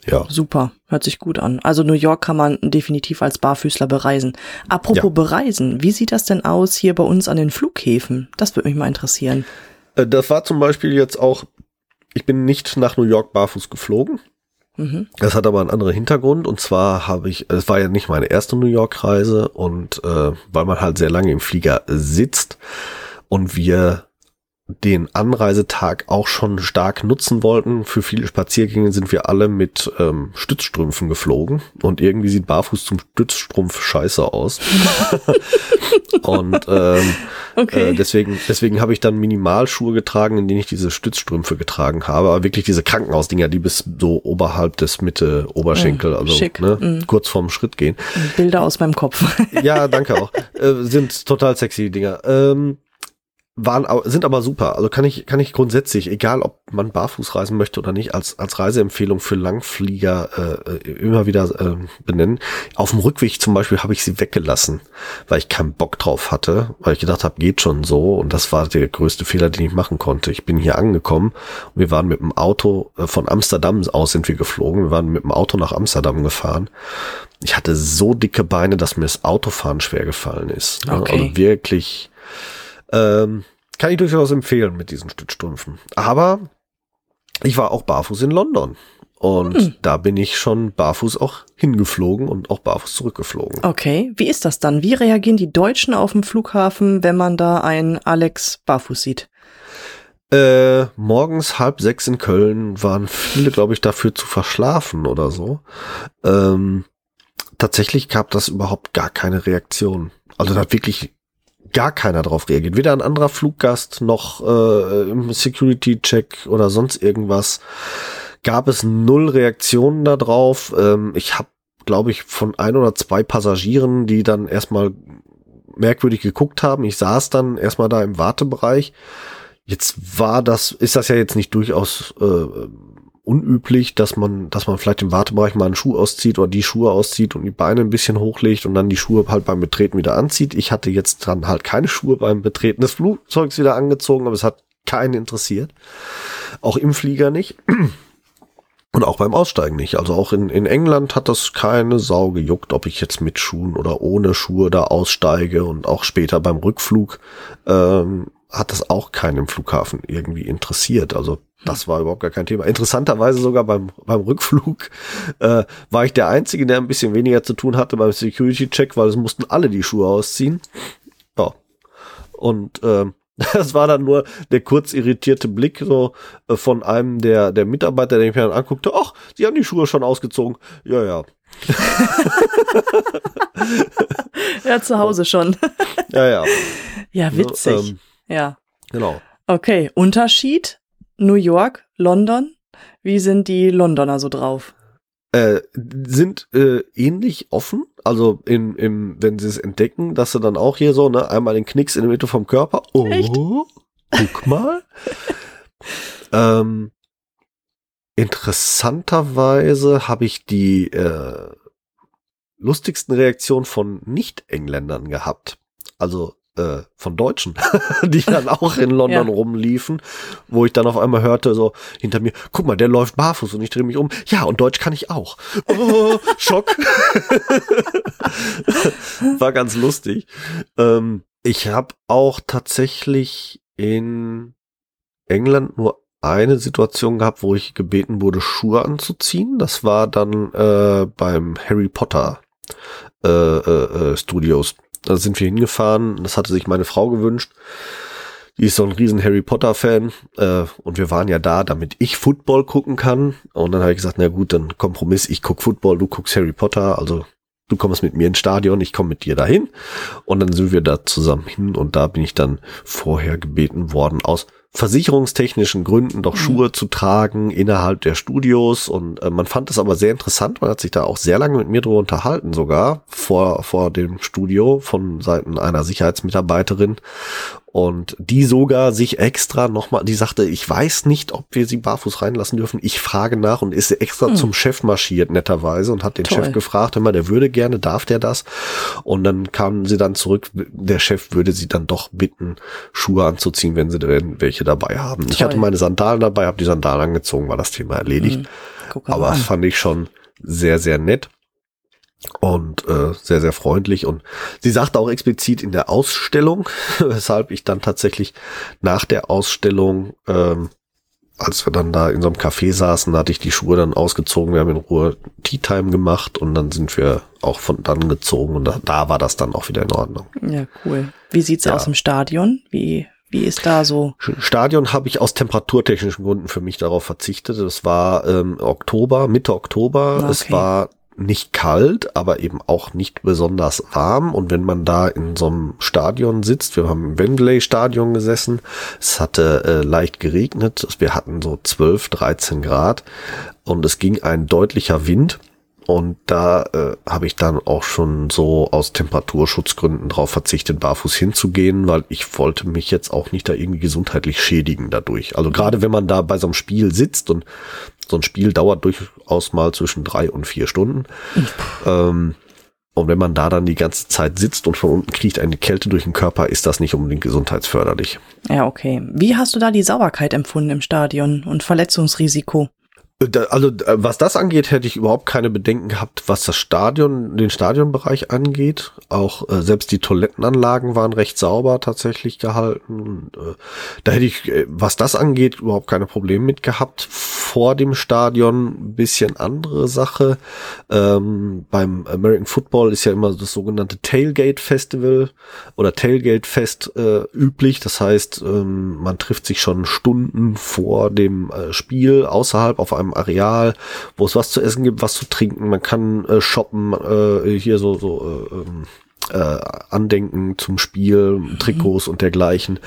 ja. super. Hört sich gut an. Also New York kann man definitiv als Barfüßler bereisen. Apropos Ja. bereisen, wie sieht das denn aus hier bei uns an den Flughäfen? Das würde mich mal interessieren. Äh, Das war zum Beispiel jetzt auch, ich bin nicht nach New York barfuß geflogen. Mhm. Das hat aber einen anderen Hintergrund und zwar habe ich, es war ja nicht meine erste New York Reise und äh, weil man halt sehr lange im Flieger sitzt und wir den Anreisetag auch schon stark nutzen wollten. Für viele Spaziergänge sind wir alle mit ähm, Stützstrümpfen geflogen und irgendwie sieht barfuß zum Stützstrumpf scheiße aus. und ähm, Okay. äh, deswegen, deswegen habe ich dann Minimalschuhe getragen, in denen ich diese Stützstrümpfe getragen habe, aber wirklich diese Krankenhausdinger, die bis so oberhalb des Mitte Oberschenkel, also schick. ne, Mm. kurz vorm Schritt gehen. Bilder aus meinem Kopf. Ja, danke auch. äh, sind total sexy die Dinger. Ähm, waren, sind aber super. Also kann ich, kann ich grundsätzlich, egal ob man barfuß reisen möchte oder nicht, als, als Reiseempfehlung für Langflieger äh, immer wieder äh, benennen. Auf dem Rückweg zum Beispiel habe ich sie weggelassen, weil ich keinen Bock drauf hatte, weil ich gedacht habe, geht schon so. Und das war der größte Fehler, den ich machen konnte. Ich bin hier angekommen und wir waren mit dem Auto, äh, von Amsterdam aus sind wir geflogen. Wir waren mit dem Auto nach Amsterdam gefahren. Ich hatte so dicke Beine, dass mir das Autofahren schwer gefallen ist. Ne? Okay. Also wirklich, ähm, kann ich durchaus empfehlen mit diesen Stützstrümpfen. Aber ich war auch barfuß in London. Und Hm. da bin ich schon barfuß auch hingeflogen und auch barfuß zurückgeflogen. Okay, wie ist das dann? Wie reagieren die Deutschen auf dem Flughafen, wenn man da einen Alex barfuß sieht? Äh, morgens halb sechs in Köln waren viele, glaube ich, dafür zu verschlafen oder so. Ähm, tatsächlich gab das überhaupt gar keine Reaktion. Also da hat wirklich gar keiner drauf reagiert. Weder ein anderer Fluggast noch äh, im Security-Check oder sonst irgendwas. Gab es null Reaktionen darauf. Ähm, ich habe, glaube ich, von ein oder zwei Passagieren, die dann erstmal merkwürdig geguckt haben. Ich saß dann erstmal da im Wartebereich. Jetzt war das, ist das ja jetzt nicht durchaus äh, unüblich, dass man, dass man vielleicht im Wartebereich mal einen Schuh auszieht oder die Schuhe auszieht und die Beine ein bisschen hochlegt und dann die Schuhe halt beim Betreten wieder anzieht. Ich hatte jetzt dann halt keine Schuhe beim Betreten des Flugzeugs wieder angezogen, aber es hat keinen interessiert. Auch im Flieger nicht. Und auch beim Aussteigen nicht. Also auch in, in England hat das keine Sau gejuckt, ob ich jetzt mit Schuhen oder ohne Schuhe da aussteige. Und auch später beim Rückflug ähm, hat das auch keinen im Flughafen irgendwie interessiert. Also das war überhaupt gar kein Thema. Interessanterweise sogar beim, beim Rückflug äh, war ich der Einzige, der ein bisschen weniger zu tun hatte beim Security-Check, weil es mussten alle die Schuhe ausziehen. Ja. Und ähm, das war dann nur der kurz irritierte Blick so äh, von einem der, der Mitarbeiter, der mich dann anguckte, ach, sie haben die Schuhe schon ausgezogen. Ja, ja. Ja, zu Hause schon. Ja, ja. Ja, witzig. So, ähm, ja. genau. Okay, Unterschied? New York, London? Wie sind die Londoner so drauf? Äh, sind äh, ähnlich offen, also in, im, wenn sie es entdecken, dass sie dann auch hier so, ne, einmal den Knicks in der Mitte vom Körper. Oh, Echt? guck mal. ähm, interessanterweise habe ich die äh, lustigsten Reaktionen von Nicht-Engländern gehabt. Also äh, von Deutschen, die dann auch in London Ja. rumliefen, wo ich dann auf einmal hörte, so hinter mir, guck mal, der läuft barfuß und ich drehe mich um. Ja, und Deutsch kann ich auch. Oh, Schock. War ganz lustig. Ähm, ich habe auch tatsächlich in England nur eine Situation gehabt, wo ich gebeten wurde, Schuhe anzuziehen. Das war dann äh, beim Harry Potter äh, äh, äh, Studios. Da sind wir hingefahren. Das hatte sich meine Frau gewünscht. Die ist so ein riesen Harry Potter Fan äh, und wir waren ja da, damit ich Football gucken kann. Und dann habe ich gesagt, na gut, dann Kompromiss, ich guck Football, du guckst Harry Potter, also du kommst mit mir ins Stadion, ich komme mit dir dahin. Und dann sind wir da zusammen hin und da bin ich dann vorher gebeten worden, aus versicherungstechnischen Gründen doch Schuhe zu tragen innerhalb der Studios und äh, man fand es aber sehr interessant, man hat sich da auch sehr lange mit mir drüber unterhalten sogar vor, vor dem Studio von Seiten einer Sicherheitsmitarbeiterin und die sogar sich extra nochmal, die sagte, ich weiß nicht, ob wir sie barfuß reinlassen dürfen. Ich frage nach und ist extra hm. zum Chef marschiert, netterweise, und hat den Toll. Chef gefragt, immer, der würde gerne, darf der das? Und dann kamen sie dann zurück, der Chef würde sie dann doch bitten, Schuhe anzuziehen, wenn sie denn welche dabei haben. Toll. Ich hatte meine Sandalen dabei, habe die Sandalen angezogen, war das Thema erledigt. Hm. Aber das fand ich schon sehr, sehr nett und äh, sehr, sehr freundlich. Und sie sagte auch explizit in der Ausstellung, weshalb ich dann tatsächlich nach der Ausstellung, ähm, als wir dann da in so einem Café saßen, hatte ich die Schuhe dann ausgezogen. Wir haben in Ruhe Tea Time gemacht und dann sind wir auch von dann gezogen und da, da war das dann auch wieder in Ordnung. Ja, cool. Wie sieht's ja. aus im Stadion? Wie wie ist da so? Stadion habe ich aus temperaturtechnischen Gründen für mich darauf verzichtet. Es war ähm, Oktober, Mitte Oktober. Okay. Es war nicht kalt, aber eben auch nicht besonders warm. Und wenn man da in so einem Stadion sitzt, wir haben im Wembley Stadion gesessen, es hatte äh, leicht geregnet, wir hatten so 12, 13 Grad und es ging ein deutlicher Wind. Und da äh, habe ich dann auch schon so aus Temperaturschutzgründen darauf verzichtet, barfuß hinzugehen, weil ich wollte mich jetzt auch nicht da irgendwie gesundheitlich schädigen dadurch. Also gerade wenn man da bei so einem Spiel sitzt und so ein Spiel dauert durchaus mal zwischen drei und vier Stunden. ähm, und wenn man da dann die ganze Zeit sitzt und von unten kriegt eine Kälte durch den Körper, ist das nicht unbedingt gesundheitsförderlich. Ja, okay. Wie hast du da die Sauberkeit empfunden im Stadion und Verletzungsrisiko? Also was das angeht, hätte ich überhaupt keine Bedenken gehabt, was das Stadion, den Stadionbereich angeht. Auch äh, selbst die Toilettenanlagen waren recht sauber tatsächlich gehalten. Äh, da hätte ich, äh, was das angeht, überhaupt keine Probleme mit gehabt. Vor dem Stadion ein bisschen andere Sache. Ähm, beim American Football ist ja immer das sogenannte Tailgate Festival oder Tailgate Fest äh, üblich. Das heißt, ähm, man trifft sich schon Stunden vor dem äh, Spiel außerhalb auf einem Areal, wo es was zu essen gibt, was zu trinken. Man kann äh, shoppen, äh, hier so, so äh, ähm, äh, Andenken zum Spiel, Trikots mhm. und dergleichen.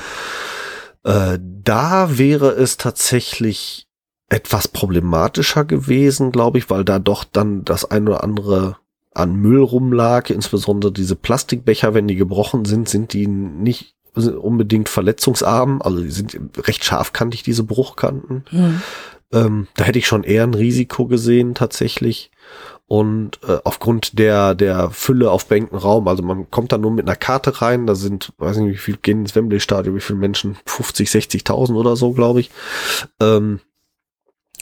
Äh, da wäre es tatsächlich etwas problematischer gewesen, glaube ich, weil da doch dann das ein oder andere an Müll rumlag, insbesondere diese Plastikbecher, wenn die gebrochen sind, sind die nicht unbedingt verletzungsarm, also die sind recht scharfkantig, diese Bruchkanten. Mhm. Ähm, da hätte ich schon eher ein Risiko gesehen tatsächlich. Und äh, aufgrund der, der Fülle auf Bänkenraum, also man kommt da nur mit einer Karte rein, da sind, weiß nicht, wie viel gehen ins Wembley-Stadion, wie viele Menschen, 50, 60.000 oder so, glaube ich. Ähm,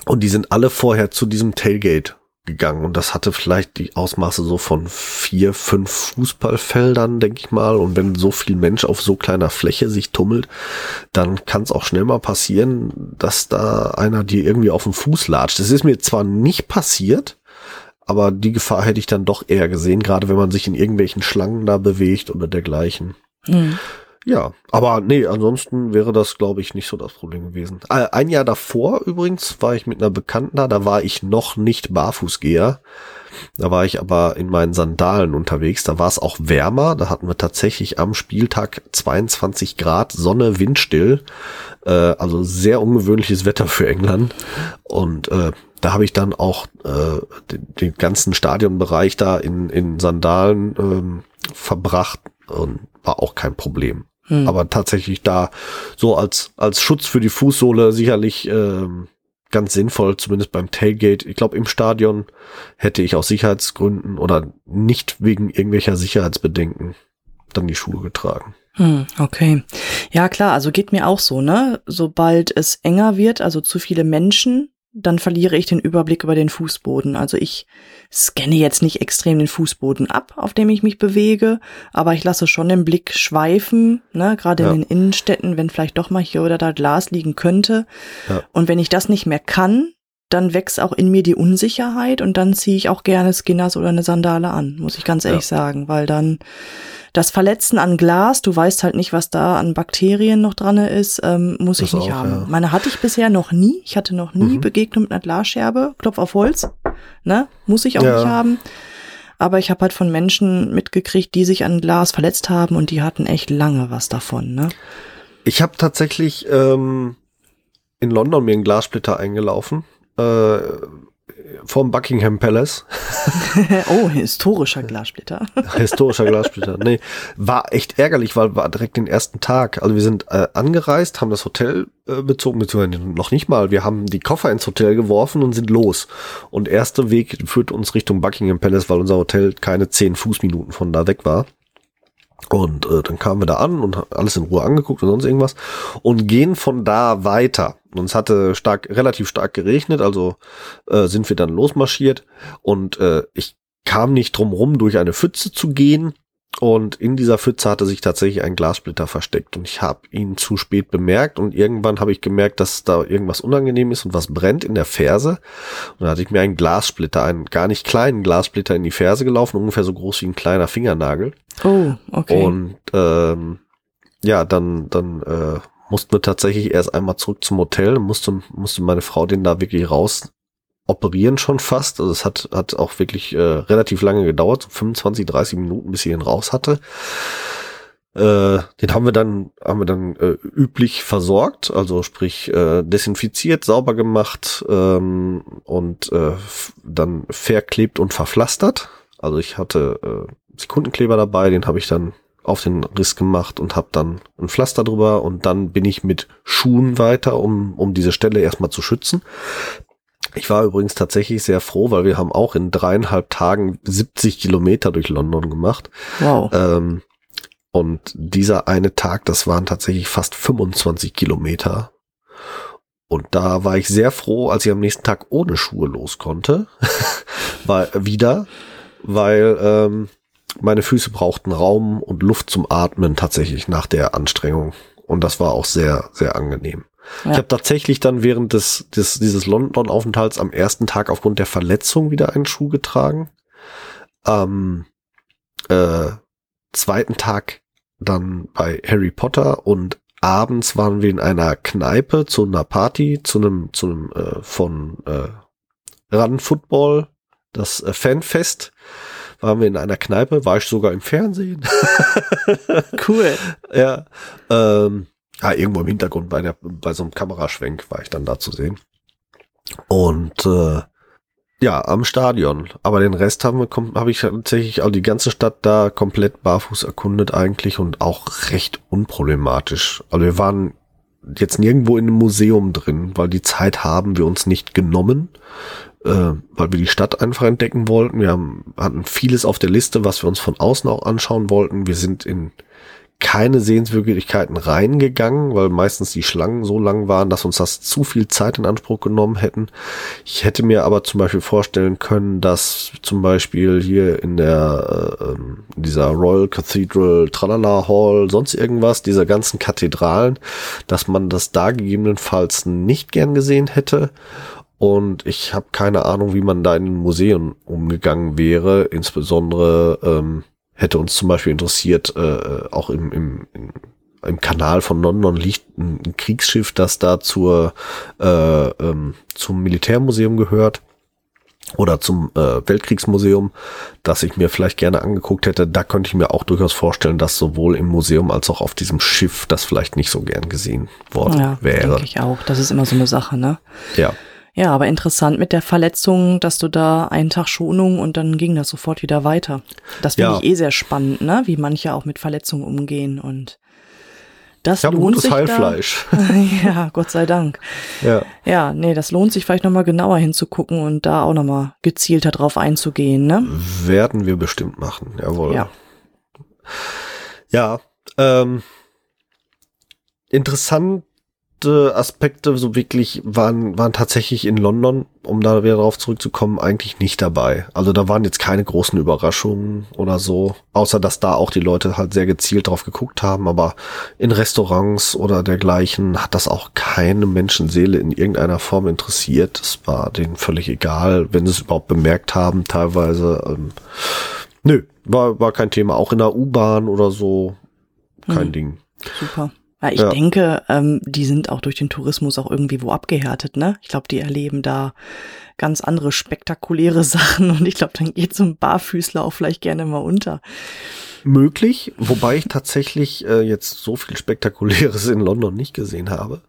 und die sind alle vorher zu diesem Tailgate gegangen und das hatte vielleicht die Ausmaße so von vier, fünf Fußballfeldern, denke ich mal. Und wenn so viel Mensch auf so kleiner Fläche sich tummelt, dann kann es auch schnell mal passieren, dass da einer dir irgendwie auf den Fuß latscht. Das ist mir zwar nicht passiert, aber die Gefahr hätte ich dann doch eher gesehen, gerade wenn man sich in irgendwelchen Schlangen da bewegt oder dergleichen. Mhm. Ja, aber nee, ansonsten wäre das, glaube ich, nicht so das Problem gewesen. Äh, ein Jahr davor übrigens war ich mit einer Bekannten da, da war ich noch nicht Barfußgeher. Da war ich aber in meinen Sandalen unterwegs. Da war es auch wärmer. Da hatten wir tatsächlich am Spieltag 22 Grad, Sonne, windstill. Äh, also sehr ungewöhnliches Wetter für England. Und äh, da habe ich dann auch äh, den, den ganzen Stadionbereich da in, in Sandalen ähm, verbracht und war auch kein Problem. Hm. Aber tatsächlich da so als, als Schutz für die Fußsohle sicherlich ähm, ganz sinnvoll, zumindest beim Tailgate. Ich glaube, im Stadion hätte ich aus Sicherheitsgründen oder nicht wegen irgendwelcher Sicherheitsbedenken dann die Schuhe getragen. Hm, okay. Ja, klar, also geht mir auch so, ne? Sobald es enger wird, also zu viele Menschen, dann verliere ich den Überblick über den Fußboden. Also ich scanne jetzt nicht extrem den Fußboden ab, auf dem ich mich bewege, aber ich lasse schon den Blick schweifen, ne, gerade ja. in den Innenstädten, wenn vielleicht doch mal hier oder da Glas liegen könnte. Ja. Und wenn ich das nicht mehr kann, dann wächst auch in mir die Unsicherheit und dann ziehe ich auch gerne Skinners oder eine Sandale an, muss ich ganz ehrlich ja. sagen, weil dann das Verletzen an Glas, du weißt halt nicht, was da an Bakterien noch dran ist, ähm, muss das ich nicht auch, haben. Ja. Meine hatte ich bisher noch nie. Ich hatte noch nie mhm. Begegnung mit einer Glasscherbe. Klopf auf Holz. Ne? Muss ich auch ja. nicht haben. Aber ich habe halt von Menschen mitgekriegt, die sich an Glas verletzt haben und die hatten echt lange was davon. Ne? Ich habe tatsächlich ähm, in London mir einen Glassplitter eingelaufen. Äh, vom Buckingham Palace. oh, historischer Glassplitter. historischer Glassplitter. Nee, war echt ärgerlich, weil war direkt den ersten Tag. Also wir sind äh, angereist, haben das Hotel äh, bezogen, beziehungsweise noch nicht mal. Wir haben die Koffer ins Hotel geworfen und sind los. Und erster Weg führt uns Richtung Buckingham Palace, weil unser Hotel keine zehn Fußminuten von da weg war. Und äh, dann kamen wir da an und alles in Ruhe angeguckt und sonst irgendwas und gehen von da weiter. Und es hatte stark, relativ stark geregnet, also äh, sind wir dann losmarschiert und äh, ich kam nicht drum rum, durch eine Pfütze zu gehen. Und in dieser Pfütze hatte sich tatsächlich ein Glassplitter versteckt und ich habe ihn zu spät bemerkt und irgendwann habe ich gemerkt, dass da irgendwas unangenehm ist und was brennt in der Ferse. Und dann hatte ich mir einen Glassplitter, einen gar nicht kleinen Glassplitter in die Ferse gelaufen, ungefähr so groß wie ein kleiner Fingernagel. Oh, okay. Und ähm, ja, dann, dann äh, mussten wir tatsächlich erst einmal zurück zum Hotel, musste, musste meine Frau den da wirklich raus operieren schon fast. Also es hat, hat auch wirklich äh, relativ lange gedauert, so 25, 30 Minuten, bis sie ihn raus hatte. Äh, den haben wir dann, haben wir dann äh, üblich versorgt, also sprich äh, desinfiziert, sauber gemacht ähm, und äh, dann verklebt und verpflastert. Also ich hatte äh, Sekundenkleber dabei, den habe ich dann auf den Riss gemacht und habe dann ein Pflaster drüber und dann bin ich mit Schuhen weiter, um, um diese Stelle erstmal zu schützen. Ich war übrigens tatsächlich sehr froh, weil wir haben auch in dreieinhalb Tagen 70 Kilometer durch London gemacht. Wow. Ähm, und dieser eine Tag, das waren tatsächlich fast 25 Kilometer. Und da war ich sehr froh, als ich am nächsten Tag ohne Schuhe los konnte. weil, wieder, weil ähm, meine Füße brauchten Raum und Luft zum Atmen tatsächlich nach der Anstrengung. Und das war auch sehr, sehr angenehm. Ja. Ich habe tatsächlich dann während des, des dieses London-Aufenthalts am ersten Tag aufgrund der Verletzung wieder einen Schuh getragen. Am äh, zweiten Tag dann bei Harry Potter und abends waren wir in einer Kneipe zu einer Party, zu einem, zu einem äh, von äh, Run Football, das äh, Fanfest waren wir in einer Kneipe, war ich sogar im Fernsehen. cool. ja. Ähm, ja, irgendwo im Hintergrund bei der, bei so einem Kameraschwenk war ich dann da zu sehen. Und äh, ja, am Stadion. Aber den Rest haben wir, habe ich tatsächlich also die ganze Stadt da komplett barfuß erkundet eigentlich und auch recht unproblematisch. Also wir waren jetzt nirgendwo in einem Museum drin, weil die Zeit haben wir uns nicht genommen äh, weil wir die Stadt einfach entdecken wollten. Wir haben, hatten vieles auf der Liste, was wir uns von außen auch anschauen wollten. Wir sind in keine Sehenswürdigkeiten reingegangen, weil meistens die Schlangen so lang waren, dass uns das zu viel Zeit in Anspruch genommen hätten. Ich hätte mir aber zum Beispiel vorstellen können, dass zum Beispiel hier in der äh, in dieser Royal Cathedral Tralala Hall, sonst irgendwas, dieser ganzen Kathedralen, dass man das da gegebenenfalls nicht gern gesehen hätte und ich habe keine Ahnung, wie man da in Museen umgegangen wäre. Insbesondere ähm, hätte uns zum Beispiel interessiert, äh, auch im, im, im, Kanal von London liegt ein, ein Kriegsschiff, das da zur, äh, ähm, zum Militärmuseum gehört oder zum äh, Weltkriegsmuseum, das ich mir vielleicht gerne angeguckt hätte. Da könnte ich mir auch durchaus vorstellen, dass sowohl im Museum als auch auf diesem Schiff das vielleicht nicht so gern gesehen worden ja, wäre. Denke ich auch. Das ist immer so eine Sache, ne? Ja. Ja, aber interessant mit der Verletzung, dass du da einen Tag Schonung und dann ging das sofort wieder weiter. Das finde ja. ich eh sehr spannend, ne? Wie manche auch mit Verletzungen umgehen und das ich lohnt gutes sich Heilfleisch. Da, ja, Gott sei Dank. Ja. Ja, nee, das lohnt sich vielleicht nochmal genauer hinzugucken und da auch nochmal gezielter drauf einzugehen, ne? Werden wir bestimmt machen, jawohl. Ja. Ja, ähm, interessant Aspekte so wirklich waren, waren tatsächlich in London, um da wieder drauf zurückzukommen, eigentlich nicht dabei. Also da waren jetzt keine großen Überraschungen oder so, außer dass da auch die Leute halt sehr gezielt drauf geguckt haben, aber in Restaurants oder dergleichen hat das auch keine Menschenseele in irgendeiner Form interessiert. Es war denen völlig egal, wenn sie es überhaupt bemerkt haben, teilweise. Ähm, nö, war, war kein Thema. Auch in der U-Bahn oder so, kein hm. Ding. Super. Weil ich ja. denke, ähm, die sind auch durch den Tourismus auch irgendwie wo abgehärtet, ne? Ich glaube, die erleben da ganz andere spektakuläre Sachen und ich glaube, dann geht so ein Barfüßler auch vielleicht gerne mal unter. Möglich, wobei ich tatsächlich äh, jetzt so viel Spektakuläres in London nicht gesehen habe.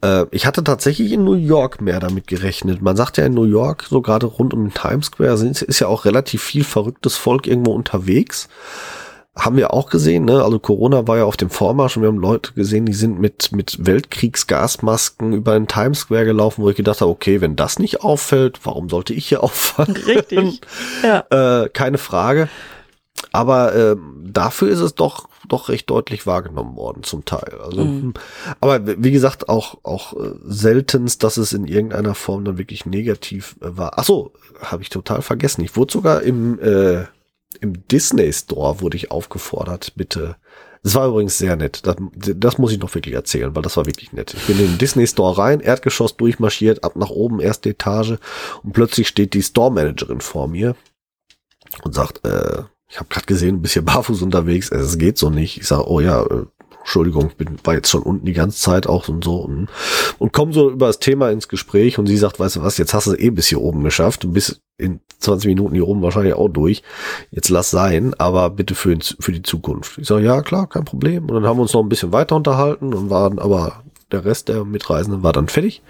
Äh, ich hatte tatsächlich in New York mehr damit gerechnet. Man sagt ja in New York, so gerade rund um den Times Square, sind, ist ja auch relativ viel verrücktes Volk irgendwo unterwegs. Haben wir auch gesehen, ne? Also Corona war ja auf dem Vormarsch und wir haben Leute gesehen, die sind mit, mit Weltkriegsgasmasken über den Times Square gelaufen, wo ich gedacht habe, okay, wenn das nicht auffällt, warum sollte ich hier auffallen? Richtig. Ja. Äh, keine Frage. Aber äh, dafür ist es doch doch recht deutlich wahrgenommen worden zum Teil. Also, Mhm. aber wie gesagt auch auch äh, seltenst, dass es in irgendeiner Form dann wirklich negativ äh, war. Ach so, habe ich total vergessen. Ich wurde sogar im äh, im Disney Store wurde ich aufgefordert, bitte. Das war übrigens sehr nett. Das, das muss ich noch wirklich erzählen, weil das war wirklich nett. Ich bin in den Disney Store rein, Erdgeschoss durchmarschiert, ab nach oben, erste Etage und plötzlich steht die Store Managerin vor mir und sagt, äh, ich habe gerade gesehen, du bist hier barfuß unterwegs, es geht so nicht. Ich sage, oh ja, äh, Entschuldigung, bin, war jetzt schon unten die ganze Zeit auch und so und, und komm so über das Thema ins Gespräch und sie sagt, weißt du was, jetzt hast du es eh bis hier oben geschafft, du bist in 20 Minuten hier oben wahrscheinlich auch durch, jetzt lass sein, aber bitte für, für die Zukunft. Ich sage, ja klar, kein Problem und dann haben wir uns noch ein bisschen weiter unterhalten und waren aber, der Rest der Mitreisenden war dann fertig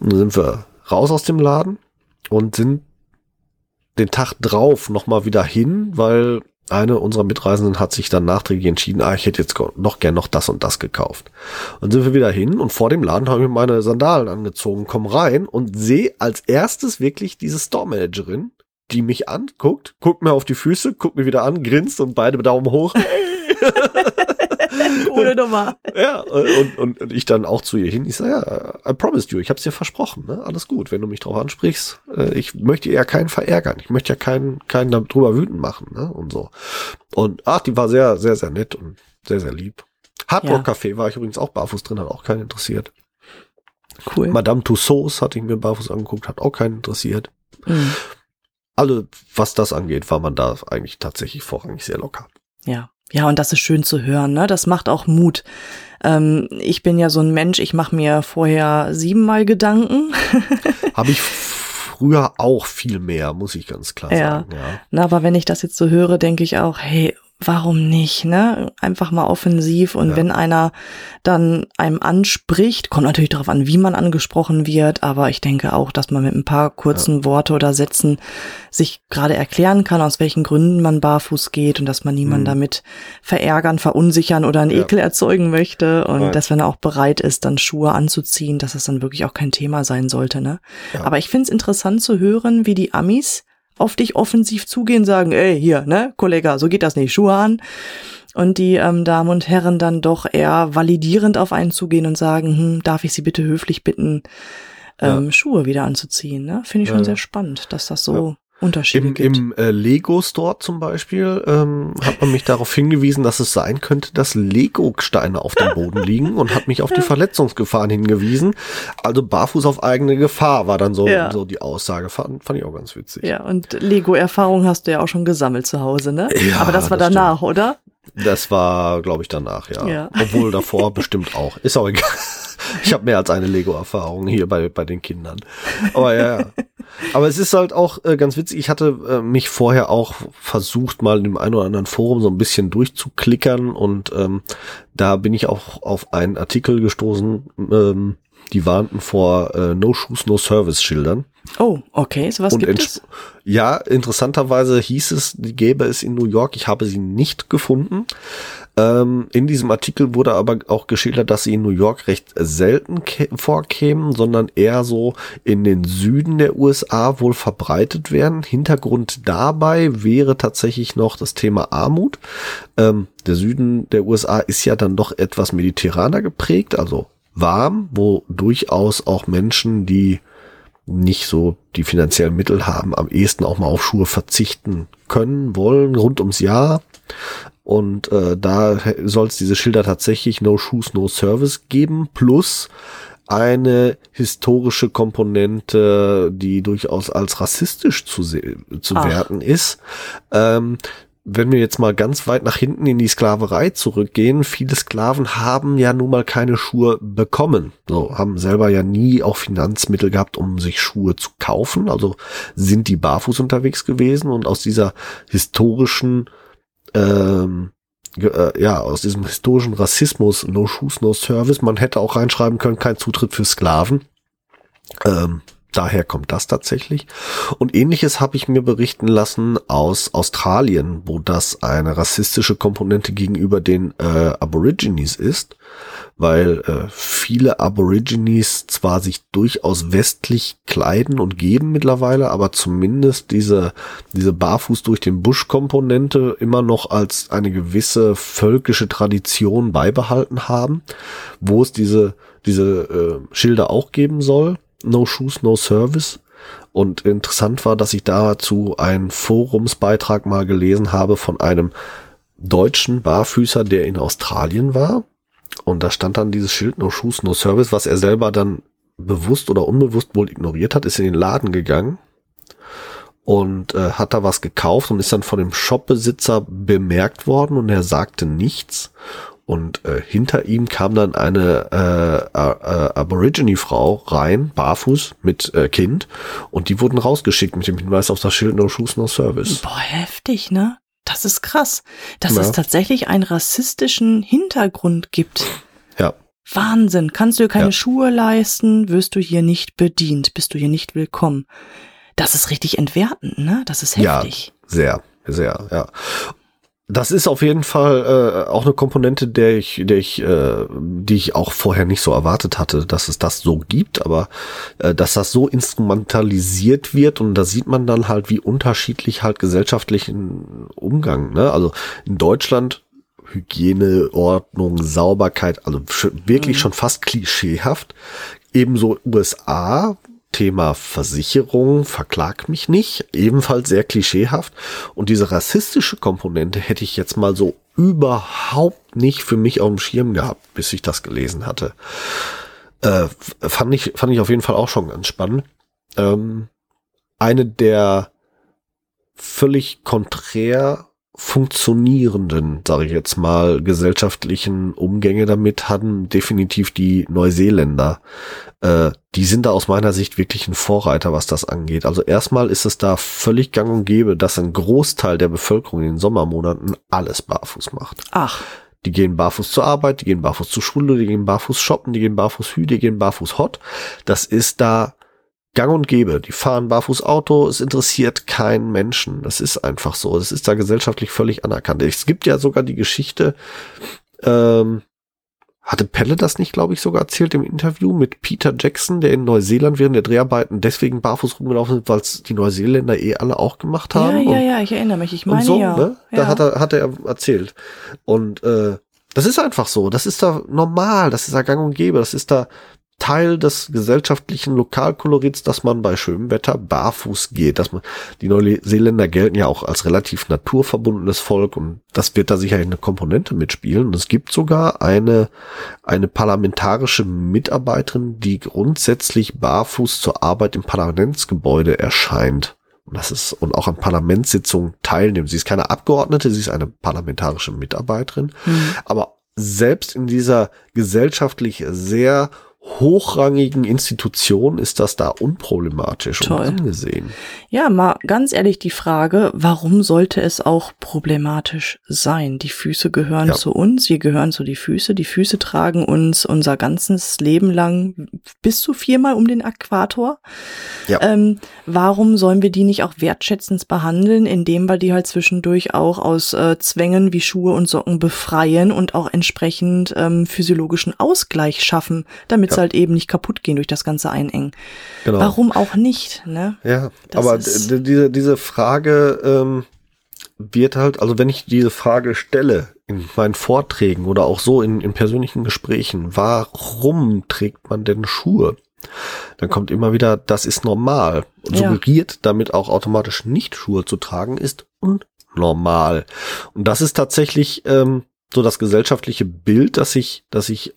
und dann sind wir raus aus dem Laden und sind den Tag drauf nochmal wieder hin, weil eine unserer Mitreisenden hat sich dann nachträglich entschieden, ah, ich hätte jetzt noch gern noch das und das gekauft. Und sind wir wieder hin und vor dem Laden habe ich mir meine Sandalen angezogen, komm rein und sehe als erstes wirklich diese Store-Managerin, die mich anguckt, guckt mir auf die Füße, guckt mir wieder an, grinst und beide Daumen hoch. Coole Nummer. Ja, und, und, und ich dann auch zu ihr hin. Ich sage, ja, I promised you, ich habe es dir versprochen. Ne? Alles gut, wenn du mich drauf ansprichst. Äh, ich möchte ja keinen verärgern. Ich möchte ja keinen, keinen darüber wütend machen. Ne? Und so. Und ach, die war sehr, sehr, sehr nett und sehr, sehr lieb. Hard Rock Café war ich übrigens auch barfuß drin, hat auch keinen interessiert. Cool. Madame Tussauds hatte ich mir barfuß angeguckt, hat auch keinen interessiert. Mhm. Alle, was das angeht, war man da eigentlich tatsächlich vorrangig sehr locker. Ja. Ja, und das ist schön zu hören, ne? Das macht auch Mut. Ähm, ich bin ja so ein Mensch, ich mache mir vorher siebenmal Gedanken. Habe ich früher auch viel mehr, muss ich ganz klar Ja. sagen. Ja. Na, aber wenn ich das jetzt so höre, denke ich auch, hey, warum nicht, ne? Einfach mal offensiv und Ja. wenn einer dann einem anspricht, kommt natürlich darauf an, wie man angesprochen wird, aber ich denke auch, dass man mit ein paar kurzen Worte oder Sätzen sich gerade erklären kann, aus welchen Gründen man barfuß geht und dass man niemanden Mhm. damit verärgern, verunsichern oder einen Ja. Ekel erzeugen möchte und Nein. dass wenn er auch bereit ist, dann Schuhe anzuziehen, dass es dann wirklich auch kein Thema sein sollte, ne? Ja. Aber ich finde es interessant zu hören, wie die Amis auf dich offensiv zugehen, sagen, ey, hier, ne, Kollege, so geht das nicht, Schuhe an. Und die ähm, Damen und Herren dann doch eher validierend auf einen zugehen und sagen, hm, darf ich Sie bitte höflich bitten, ähm, Schuhe wieder anzuziehen. Ne? Finde ich schon Ja. sehr spannend, dass das so Unterschiede Im, gibt. im äh, Lego Store zum Beispiel ähm, hat man mich darauf hingewiesen, dass es sein könnte, dass Lego-Steine auf dem Boden liegen und hat mich auf die Verletzungsgefahren hingewiesen. Also barfuß auf eigene Gefahr war dann so, Ja. so die Aussage. Fand, fand ich auch ganz witzig. ja, und Lego-Erfahrung hast du ja auch schon gesammelt zu Hause, ne? Ja, Aber das war das danach, oder? Das war, glaube ich, danach, ja. Ja. Obwohl davor bestimmt auch. Ist auch egal. Ich habe mehr als eine Lego-Erfahrung hier bei, bei den Kindern. Aber ja, ja. Aber es ist halt auch äh, ganz witzig. Ich hatte äh, mich vorher auch versucht, mal in dem einen oder anderen Forum so ein bisschen durchzuklickern und ähm, da bin ich auch auf einen Artikel gestoßen, ähm, die warnten vor äh, No Shoes, No Service Schildern. Oh, okay, sowas Und gibt es? Ja, interessanterweise hieß es, die gäbe es in New York. Ich habe sie nicht gefunden. Ähm, in diesem Artikel wurde aber auch geschildert, dass sie in New York recht selten kä- vorkämen, sondern eher so in den Süden der USA wohl verbreitet werden. Hintergrund dabei wäre tatsächlich noch das Thema Armut. Ähm, der Süden der USA ist ja dann doch etwas mediterraner geprägt, also warm, wo durchaus auch Menschen, die nicht so die finanziellen Mittel haben, am ehesten auch mal auf Schuhe verzichten können, wollen, rund ums Jahr. Und äh, da soll es diese Schilder tatsächlich No Shoes, No Service geben, plus eine historische Komponente, die durchaus als rassistisch zu, zu Ach. werten ist. Ähm, wenn wir jetzt mal ganz weit nach hinten in die Sklaverei zurückgehen, viele Sklaven haben ja nun mal keine Schuhe bekommen. So, haben selber ja nie auch Finanzmittel gehabt, um sich Schuhe zu kaufen. Also sind die barfuß unterwegs gewesen und aus dieser historischen ähm, äh, ja, aus diesem historischen Rassismus, no shoes, no service. Man hätte auch reinschreiben können, kein Zutritt für Sklaven. Ähm, daher kommt das tatsächlich. Und ähnliches habe ich mir berichten lassen aus Australien, wo das eine rassistische Komponente gegenüber den äh, Aborigines ist, weil äh, viele Aborigines zwar sich durchaus westlich kleiden und geben mittlerweile, aber zumindest diese, diese Barfuß durch den Busch Komponente immer noch als eine gewisse völkische Tradition beibehalten haben, wo es diese, diese äh, Schilder auch geben soll No Shoes, No Service. Und interessant war, dass ich dazu einen Forumsbeitrag mal gelesen habe von einem deutschen Barfüßer, der in Australien war. Und da stand dann dieses Schild No Shoes, No Service, was er selber dann bewusst oder unbewusst wohl ignoriert hat, ist in den Laden gegangen und äh, hat da was gekauft und ist dann von dem Shopbesitzer bemerkt worden und er sagte nichts und äh, hinter ihm kam dann eine äh, äh, Aborigine-Frau rein, barfuß mit äh, Kind, und die wurden rausgeschickt mit dem Hinweis auf das Schild No Shoes, No Service. Boah, heftig, ne? Das ist krass, dass ja. es tatsächlich einen rassistischen Hintergrund gibt. Ja. Wahnsinn. Kannst du dir keine ja. Schuhe leisten, wirst du hier nicht bedient, bist du hier nicht willkommen. Das ist richtig entwertend, ne? Das ist heftig. Ja, sehr, sehr, ja. Das ist auf jeden Fall äh, auch eine Komponente, der ich, der ich, äh, die ich auch vorher nicht so erwartet hatte, dass es das so gibt, aber äh, dass das so instrumentalisiert wird und da sieht man dann halt, wie unterschiedlich halt gesellschaftlichen Umgang. Ne? Also in Deutschland Hygiene, Ordnung, Sauberkeit, also wirklich mhm. schon fast klischeehaft. Ebenso USA, Thema Versicherung, verklag mich nicht, ebenfalls sehr klischeehaft. Und diese rassistische Komponente hätte ich jetzt mal so überhaupt nicht für mich auf dem Schirm gehabt, bis ich das gelesen hatte. Äh, fand ich, fand ich auf jeden Fall auch schon ganz spannend. Ähm, eine der völlig konträr funktionierenden, sage ich jetzt mal, gesellschaftlichen Umgänge damit hatten definitiv die Neuseeländer. Äh, die sind da aus meiner Sicht wirklich ein Vorreiter, was das angeht. Also erstmal ist es da völlig gang und gäbe, dass ein Großteil der Bevölkerung in den Sommermonaten alles barfuß macht. Ach. Die gehen barfuß zur Arbeit, die gehen barfuß zur Schule, die gehen barfuß shoppen, die gehen barfuß hü, die gehen barfuß hot. Das ist da gang und gäbe. Die fahren barfuß Auto, es interessiert keinen Menschen. Das ist einfach so. Das ist da gesellschaftlich völlig anerkannt. Es gibt ja sogar die Geschichte, ähm, hatte Pelle das nicht, glaube ich, sogar erzählt im Interview mit Peter Jackson, der in Neuseeland während der Dreharbeiten deswegen barfuß rumgelaufen ist, weil es die Neuseeländer eh alle auch gemacht haben. Ja, ja, ja, ich erinnere mich. Ich meine so, ja. Ne? Da ja. hat er, hat er erzählt. Und äh, das ist einfach so. Das ist da normal. Das ist da gang und gäbe. Das ist da Teil des gesellschaftlichen Lokalkolorits, dass man bei schönem Wetter barfuß geht. Dass man, die Neuseeländer gelten ja auch als relativ naturverbundenes Volk und das wird da sicherlich eine Komponente mitspielen. Und es gibt sogar eine, eine parlamentarische Mitarbeiterin, die grundsätzlich barfuß zur Arbeit im Parlamentsgebäude erscheint. Und das ist, und auch an Parlamentssitzungen teilnimmt. Sie ist keine Abgeordnete, sie ist eine parlamentarische Mitarbeiterin. Mhm. Aber selbst in dieser gesellschaftlich sehr hochrangigen Institution ist das da unproblematisch Toll. und angesehen. Ja, mal ganz ehrlich die Frage, warum sollte es auch problematisch sein? Die Füße gehören ja. zu uns, wir gehören zu die Füße, die Füße tragen uns unser ganzes Leben lang bis zu viermal um den Äquator. Ja. Ähm, warum sollen wir die nicht auch wertschätzend behandeln, indem wir die halt zwischendurch auch aus äh, Zwängen wie Schuhe und Socken befreien und auch entsprechend ähm, physiologischen Ausgleich schaffen, damit ja. halt eben nicht kaputt gehen durch das ganze Einengen. Genau. Warum auch nicht? Ne? Ja, das aber diese, diese Frage ähm, wird halt, also wenn ich diese Frage stelle in meinen Vorträgen oder auch so in, in persönlichen Gesprächen, warum trägt man denn Schuhe? Dann kommt immer wieder, das ist normal. Und ja. suggeriert damit auch automatisch nicht Schuhe zu tragen, ist unnormal. Und das ist tatsächlich ähm, so das gesellschaftliche Bild, das sich, das sich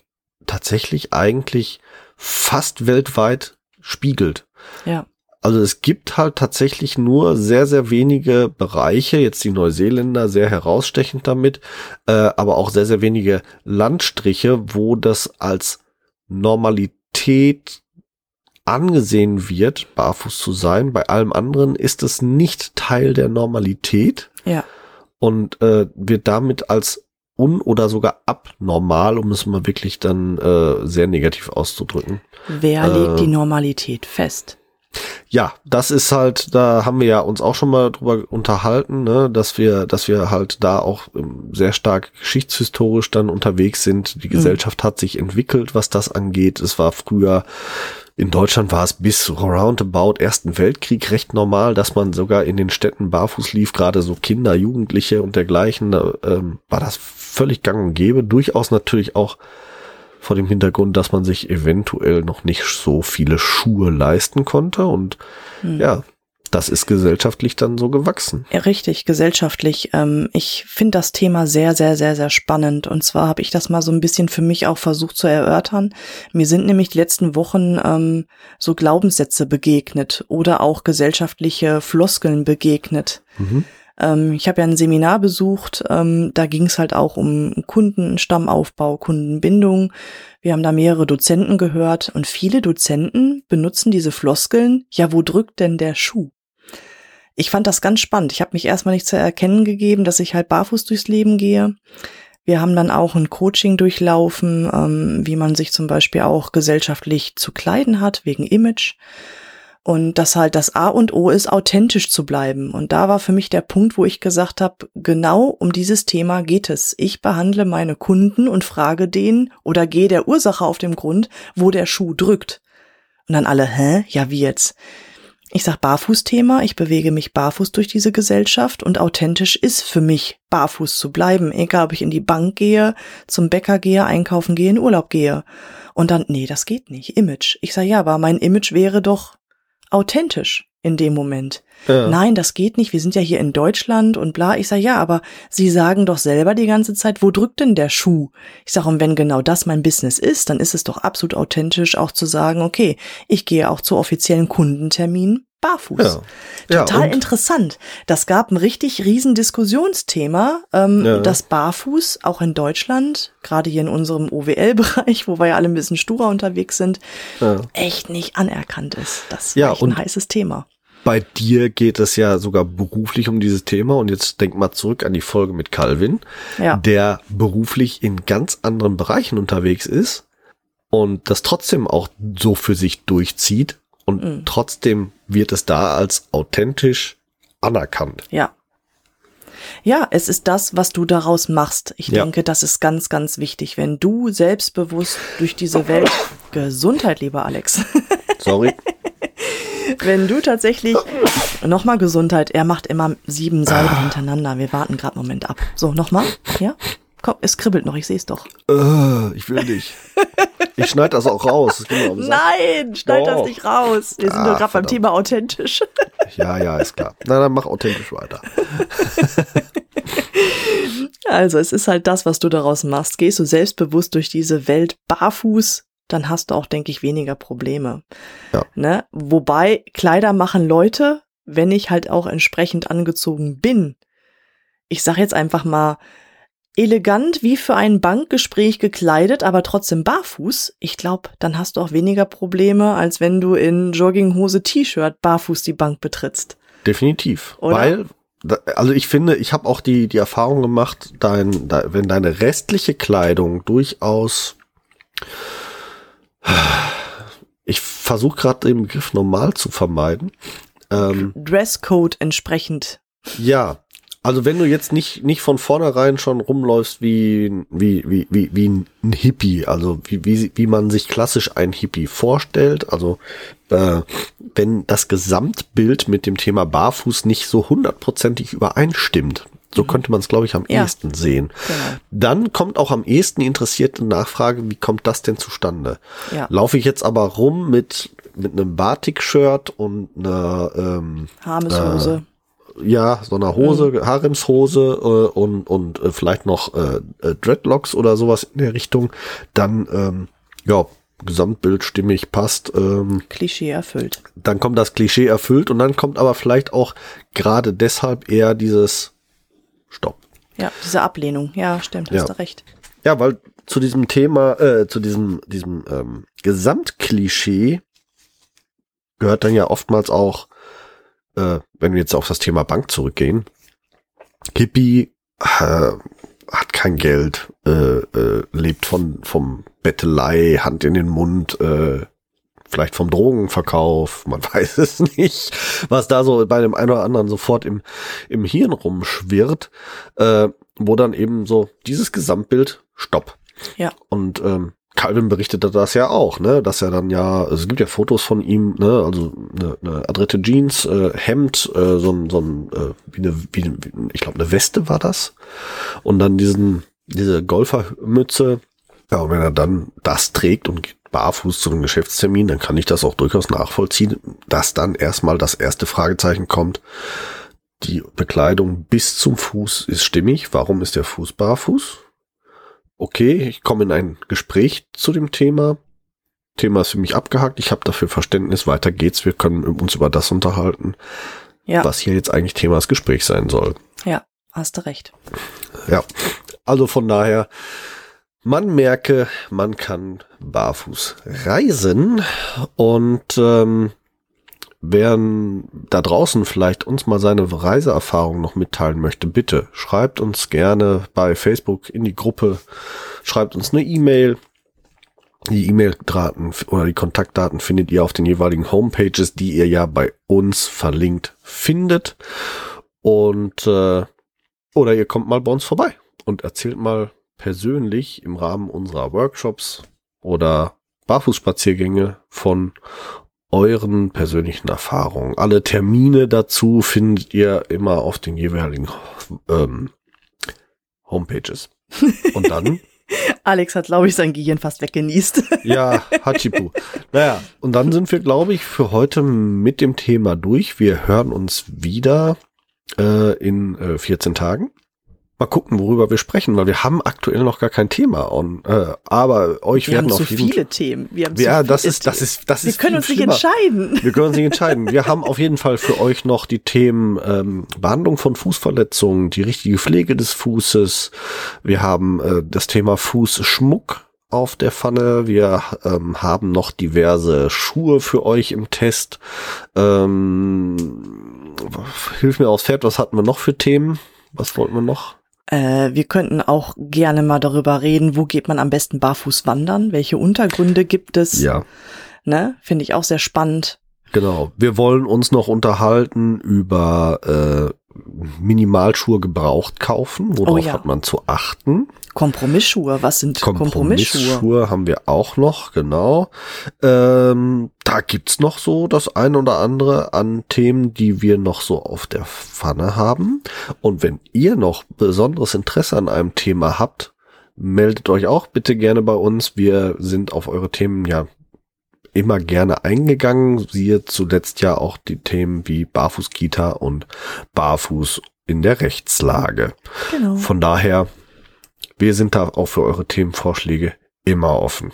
tatsächlich eigentlich fast weltweit spiegelt. Ja. Also es gibt halt tatsächlich nur sehr, sehr wenige Bereiche, jetzt die Neuseeländer sehr herausstechend damit, äh, aber auch sehr, sehr wenige Landstriche, wo das als Normalität angesehen wird, barfuß zu sein. Bei allem anderen ist es nicht Teil der Normalität. Ja. und äh, wird damit als un- oder sogar abnormal, um es mal wirklich dann äh, sehr negativ auszudrücken. Wer Äh, legt die Normalität fest? Ja, das ist halt, da haben wir ja uns auch schon mal drüber unterhalten, ne, dass wir, dass wir halt da auch ähm, sehr stark geschichtshistorisch dann unterwegs sind. Die Gesellschaft hat sich entwickelt, was das angeht. Es war früher in Deutschland war es bis roundabout Ersten Weltkrieg recht normal, dass man sogar in den Städten barfuß lief, gerade so Kinder, Jugendliche und dergleichen, da ähm, war das völlig gang und gäbe. Durchaus natürlich auch vor dem Hintergrund, dass man sich eventuell noch nicht so viele Schuhe leisten konnte. Und ja, das ist gesellschaftlich dann so gewachsen. Ja, Richtig, gesellschaftlich. Ähm, ich finde das Thema sehr, sehr, sehr, sehr spannend. Und zwar habe ich das mal so ein bisschen für mich auch versucht zu erörtern. Mir sind nämlich die letzten Wochen ähm, so Glaubenssätze begegnet oder auch gesellschaftliche Floskeln begegnet. Ähm, ich habe ja ein Seminar besucht, ähm, da ging es halt auch um Kundenstammaufbau, Kundenbindung. Wir haben da mehrere Dozenten gehört und viele Dozenten benutzen diese Floskeln, ja, wo drückt denn der Schuh? Ich fand das ganz spannend. Ich habe mich erstmal nicht zu erkennen gegeben, dass ich halt barfuß durchs Leben gehe. Wir haben dann auch ein Coaching durchlaufen, ähm, wie man sich zum Beispiel auch gesellschaftlich zu kleiden hat, wegen Image. Und dass halt das A und O ist, authentisch zu bleiben. Und da war für mich der Punkt, wo ich gesagt habe, genau um dieses Thema geht es. Ich behandle meine Kunden und frage denen oder gehe der Ursache auf den Grund, wo der Schuh drückt. Und dann alle, hä? Ja, wie jetzt? Ich sag Barfußthema, ich bewege mich barfuß durch diese Gesellschaft und authentisch ist für mich, barfuß zu bleiben, egal ob ich in die Bank gehe, zum Bäcker gehe, einkaufen gehe, in Urlaub gehe. Und dann, nee, das geht nicht, Image. Ich sag ja, aber mein Image wäre doch authentisch in dem Moment. Ja. Nein, das geht nicht, wir sind ja hier in Deutschland und bla. Ich sag ja, aber Sie sagen doch selber die ganze Zeit, wo drückt denn der Schuh? Ich sag, und wenn genau das mein Business ist, dann ist es doch absolut authentisch auch zu sagen, okay, ich gehe auch zu offiziellen Kundenterminen barfuß. Ja. Ja, Total und- interessant. Das gab ein richtig riesen Diskussionsthema, ähm, Ja. dass Barfuß auch in Deutschland, gerade hier in unserem OWL-Bereich, wo wir ja alle ein bisschen sturer unterwegs sind, Ja. echt nicht anerkannt ist. Das ist Ja, echt ein heißes Thema. Bei dir geht es ja sogar beruflich um dieses Thema und jetzt denk mal zurück an die Folge mit Calvin, Ja. der beruflich in ganz anderen Bereichen unterwegs ist und das trotzdem auch so für sich durchzieht und Mhm. trotzdem wird es da als authentisch anerkannt. Ja. Ja, es ist das, was du daraus machst. Ich Ja. denke, das ist ganz, ganz wichtig. Wenn du selbstbewusst durch diese Welt, Gesundheit, lieber Alex, Sorry. wenn du tatsächlich, nochmal Gesundheit, er macht immer sieben Salben hintereinander. Wir warten gerade einen Moment ab. So, nochmal, ja? Komm, es kribbelt noch, ich sehe es doch. äh, ich will nicht. Ich schneide das auch raus. Das. Nein, schneid das nicht raus. Wir sind Ah, nur gerade beim. Thema authentisch. Ja, ja, ist klar. Na, dann mach authentisch weiter. Also, es ist halt das, was du daraus machst. Gehst du selbstbewusst durch diese Welt barfuß, dann hast du auch, denke ich, weniger Probleme. Ja. Ne? Wobei Kleider machen Leute, wenn ich halt auch entsprechend angezogen bin. Ich sag jetzt einfach mal, elegant wie für ein Bankgespräch gekleidet, aber trotzdem barfuß. Ich glaube, dann hast du auch weniger Probleme, als wenn du in Jogginghose, T-Shirt barfuß die Bank betrittst. Definitiv. Oder? Weil, also ich finde, ich habe auch die, die Erfahrung gemacht, dein, da, wenn deine restliche Kleidung durchaus. Ich versuche gerade den Begriff normal zu vermeiden. Ähm, Dresscode entsprechend. ja, also wenn du jetzt nicht, nicht von vornherein schon rumläufst wie, wie, wie, wie, wie ein Hippie, also wie, wie, wie man sich klassisch ein Hippie vorstellt, also äh, wenn das Gesamtbild mit dem Thema Barfuß nicht so hundertprozentig übereinstimmt, so könnte man es, glaube ich, am Ja. ehesten sehen. Genau. Dann kommt auch am ehesten die interessierte Nachfrage, wie kommt das denn zustande? Ja. Laufe ich jetzt aber rum mit, mit einem Batik-Shirt und einer, ähm, Harmeshose. Ja, so einer Hose, Haremshose äh, und, und äh, vielleicht noch äh, äh, Dreadlocks oder sowas in der Richtung, dann, ähm, ja, Gesamtbild stimmig passt, ähm, Klischee erfüllt. dann kommt das Klischee erfüllt und dann kommt aber vielleicht auch gerade deshalb eher dieses Stopp. Ja, diese Ablehnung. Ja, stimmt, hast Ja. du recht. Ja, weil zu diesem Thema, äh, zu diesem, diesem ähm, Gesamtklischee gehört dann ja oftmals auch, äh, wenn wir jetzt auf das Thema Bank zurückgehen, Hippie äh, hat kein Geld, äh, äh, lebt von vom Bettelei, Hand in den Mund, äh, vielleicht vom Drogenverkauf, man weiß es nicht, was da so bei dem einen oder anderen sofort im, im Hirn rumschwirrt, äh, wo dann eben so dieses Gesamtbild, stopp. Ja. Und ähm, Calvin berichtete das ja auch, ne, dass er dann ja, also es gibt ja Fotos von ihm, ne, also eine, eine adrette Jeans, äh, Hemd, äh, so ein, so ein, äh, wie eine, wie, wie ich glaube eine Weste war das, und dann diesen, diese Golfermütze. Ja, und wenn er dann das trägt und geht barfuß zu einem Geschäftstermin, dann kann ich das auch durchaus nachvollziehen, dass dann erstmal das erste Fragezeichen kommt. Die Bekleidung bis zum Fuß ist stimmig. Warum ist der Fuß barfuß? Okay, ich komme in ein Gespräch zu dem Thema. Thema ist für mich abgehakt, ich habe dafür Verständnis, weiter geht's, wir können uns über das unterhalten, Ja, was hier jetzt eigentlich Thema des Gesprächs sein soll. ja, hast du recht. Ja, also von daher, man merke, man kann barfuß reisen und ähm, wer da draußen vielleicht uns mal seine Reiseerfahrung noch mitteilen möchte, bitte schreibt uns gerne bei Facebook in die Gruppe, schreibt uns eine E-Mail. Die E-Mail-Daten oder die Kontaktdaten findet ihr auf den jeweiligen Homepages, die ihr ja bei uns verlinkt findet. Und äh, oder ihr kommt mal bei uns vorbei und erzählt mal persönlich im Rahmen unserer Workshops oder Barfußspaziergänge von euren persönlichen Erfahrungen. Alle Termine dazu findet ihr immer auf den jeweiligen ähm, Homepages. Und dann, Alex hat, glaube ich, sein Gehirn fast weggenießt. ja, Hachipu. Naja, und dann sind wir, glaube ich, für heute mit dem Thema durch. Wir hören uns wieder äh, in äh, 14 Tagen. Mal gucken, worüber wir sprechen, weil wir haben aktuell noch gar kein Thema. On, äh, aber euch Wir werden haben auf zu jeden viele Themen. Wir haben Ja, zu das ist, das ist, das Wir ist können viel uns nicht schlimmer. entscheiden. Wir können uns nicht entscheiden. Wir haben auf jeden Fall für euch noch die Themen ähm, Behandlung von Fußverletzungen, die richtige Pflege des Fußes. Wir haben äh, das Thema Fußschmuck auf der Pfanne. Wir ähm, haben noch diverse Schuhe für euch im Test. Ähm, hilf mir aufs Pferd, was hatten wir noch für Themen? Was wollten wir noch? Äh, wir könnten auch gerne mal darüber reden, wo geht man am besten barfuß wandern? Welche Untergründe gibt es? Ja, Ne? Finde ich auch sehr spannend. genau. Wir wollen uns noch unterhalten über äh, Minimalschuhe gebraucht kaufen. Worauf Oh ja. hat man zu achten? Kompromissschuhe. Was sind Kompromissschuhe? Kompromissschuhe haben wir auch noch, genau. Ähm, da gibt's noch so das ein oder andere an Themen, die wir noch so auf der Pfanne haben. Und wenn ihr noch besonderes Interesse an einem Thema habt, meldet euch auch bitte gerne bei uns. Wir sind auf eure Themen ja immer gerne eingegangen. Siehe zuletzt ja auch die Themen wie Barfuß-Kita und Barfuß in der Rechtslage. Genau. Von daher, wir sind da auch für eure Themenvorschläge immer offen.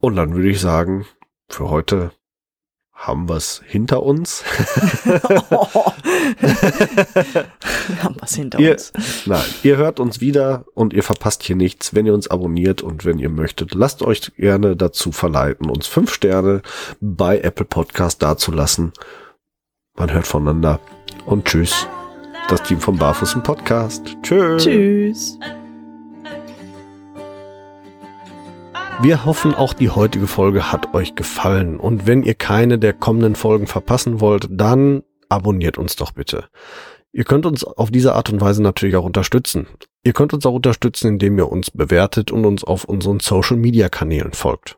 Und dann würde ich sagen, für heute haben wir es hinter uns. Wir haben was hinter Ihr, uns. nein, ihr hört uns wieder und ihr verpasst hier nichts, wenn ihr uns abonniert und wenn ihr möchtet, lasst euch gerne dazu verleiten, uns fünf Sterne bei Apple Podcast dazulassen. Man hört voneinander und tschüss. Das Team vom Barfuß im Podcast. Tschüss. Tschüss. Wir hoffen, auch die heutige Folge hat euch gefallen. Und wenn ihr keine der kommenden Folgen verpassen wollt, dann abonniert uns doch bitte. Ihr könnt uns auf diese Art und Weise natürlich auch unterstützen. Ihr könnt uns auch unterstützen, indem ihr uns bewertet und uns auf unseren Social-Media-Kanälen folgt.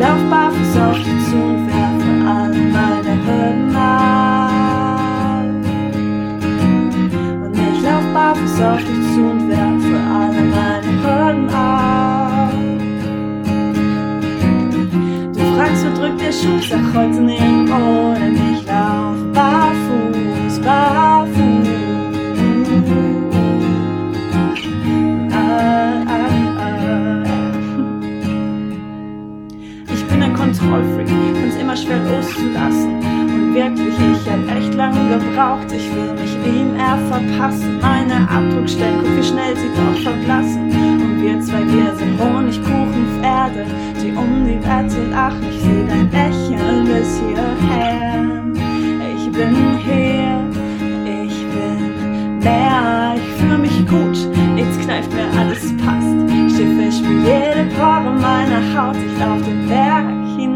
lauf barfuß auf dich zu und werfe alle meine Hürden ab. Und ich lauf barfuß auf dich zu und werfe alle meine Hürden ab. Du fragst, wo drückt der Schuh, sag heute nirgendwo, denn ich lauf barfuß, barfuß. Kontrollfreak, find's immer schwer loszulassen. Und wirklich, ich hab echt lange gebraucht, ich will mich ihm eher verpassen. Meine Abdruckstellen, guck wie schnell sie doch verblassen. Und wir zwei, wir sind Honigkuchenpferde, die um die Wette lachen. Ich seh dein Lächeln bis hierher. Ich bin hier, ich bin mehr, ich fühl mich gut, nichts kneift mir, alles passt. Schiffe, ich spür jede Pore meiner Haut, ich lauf den Berg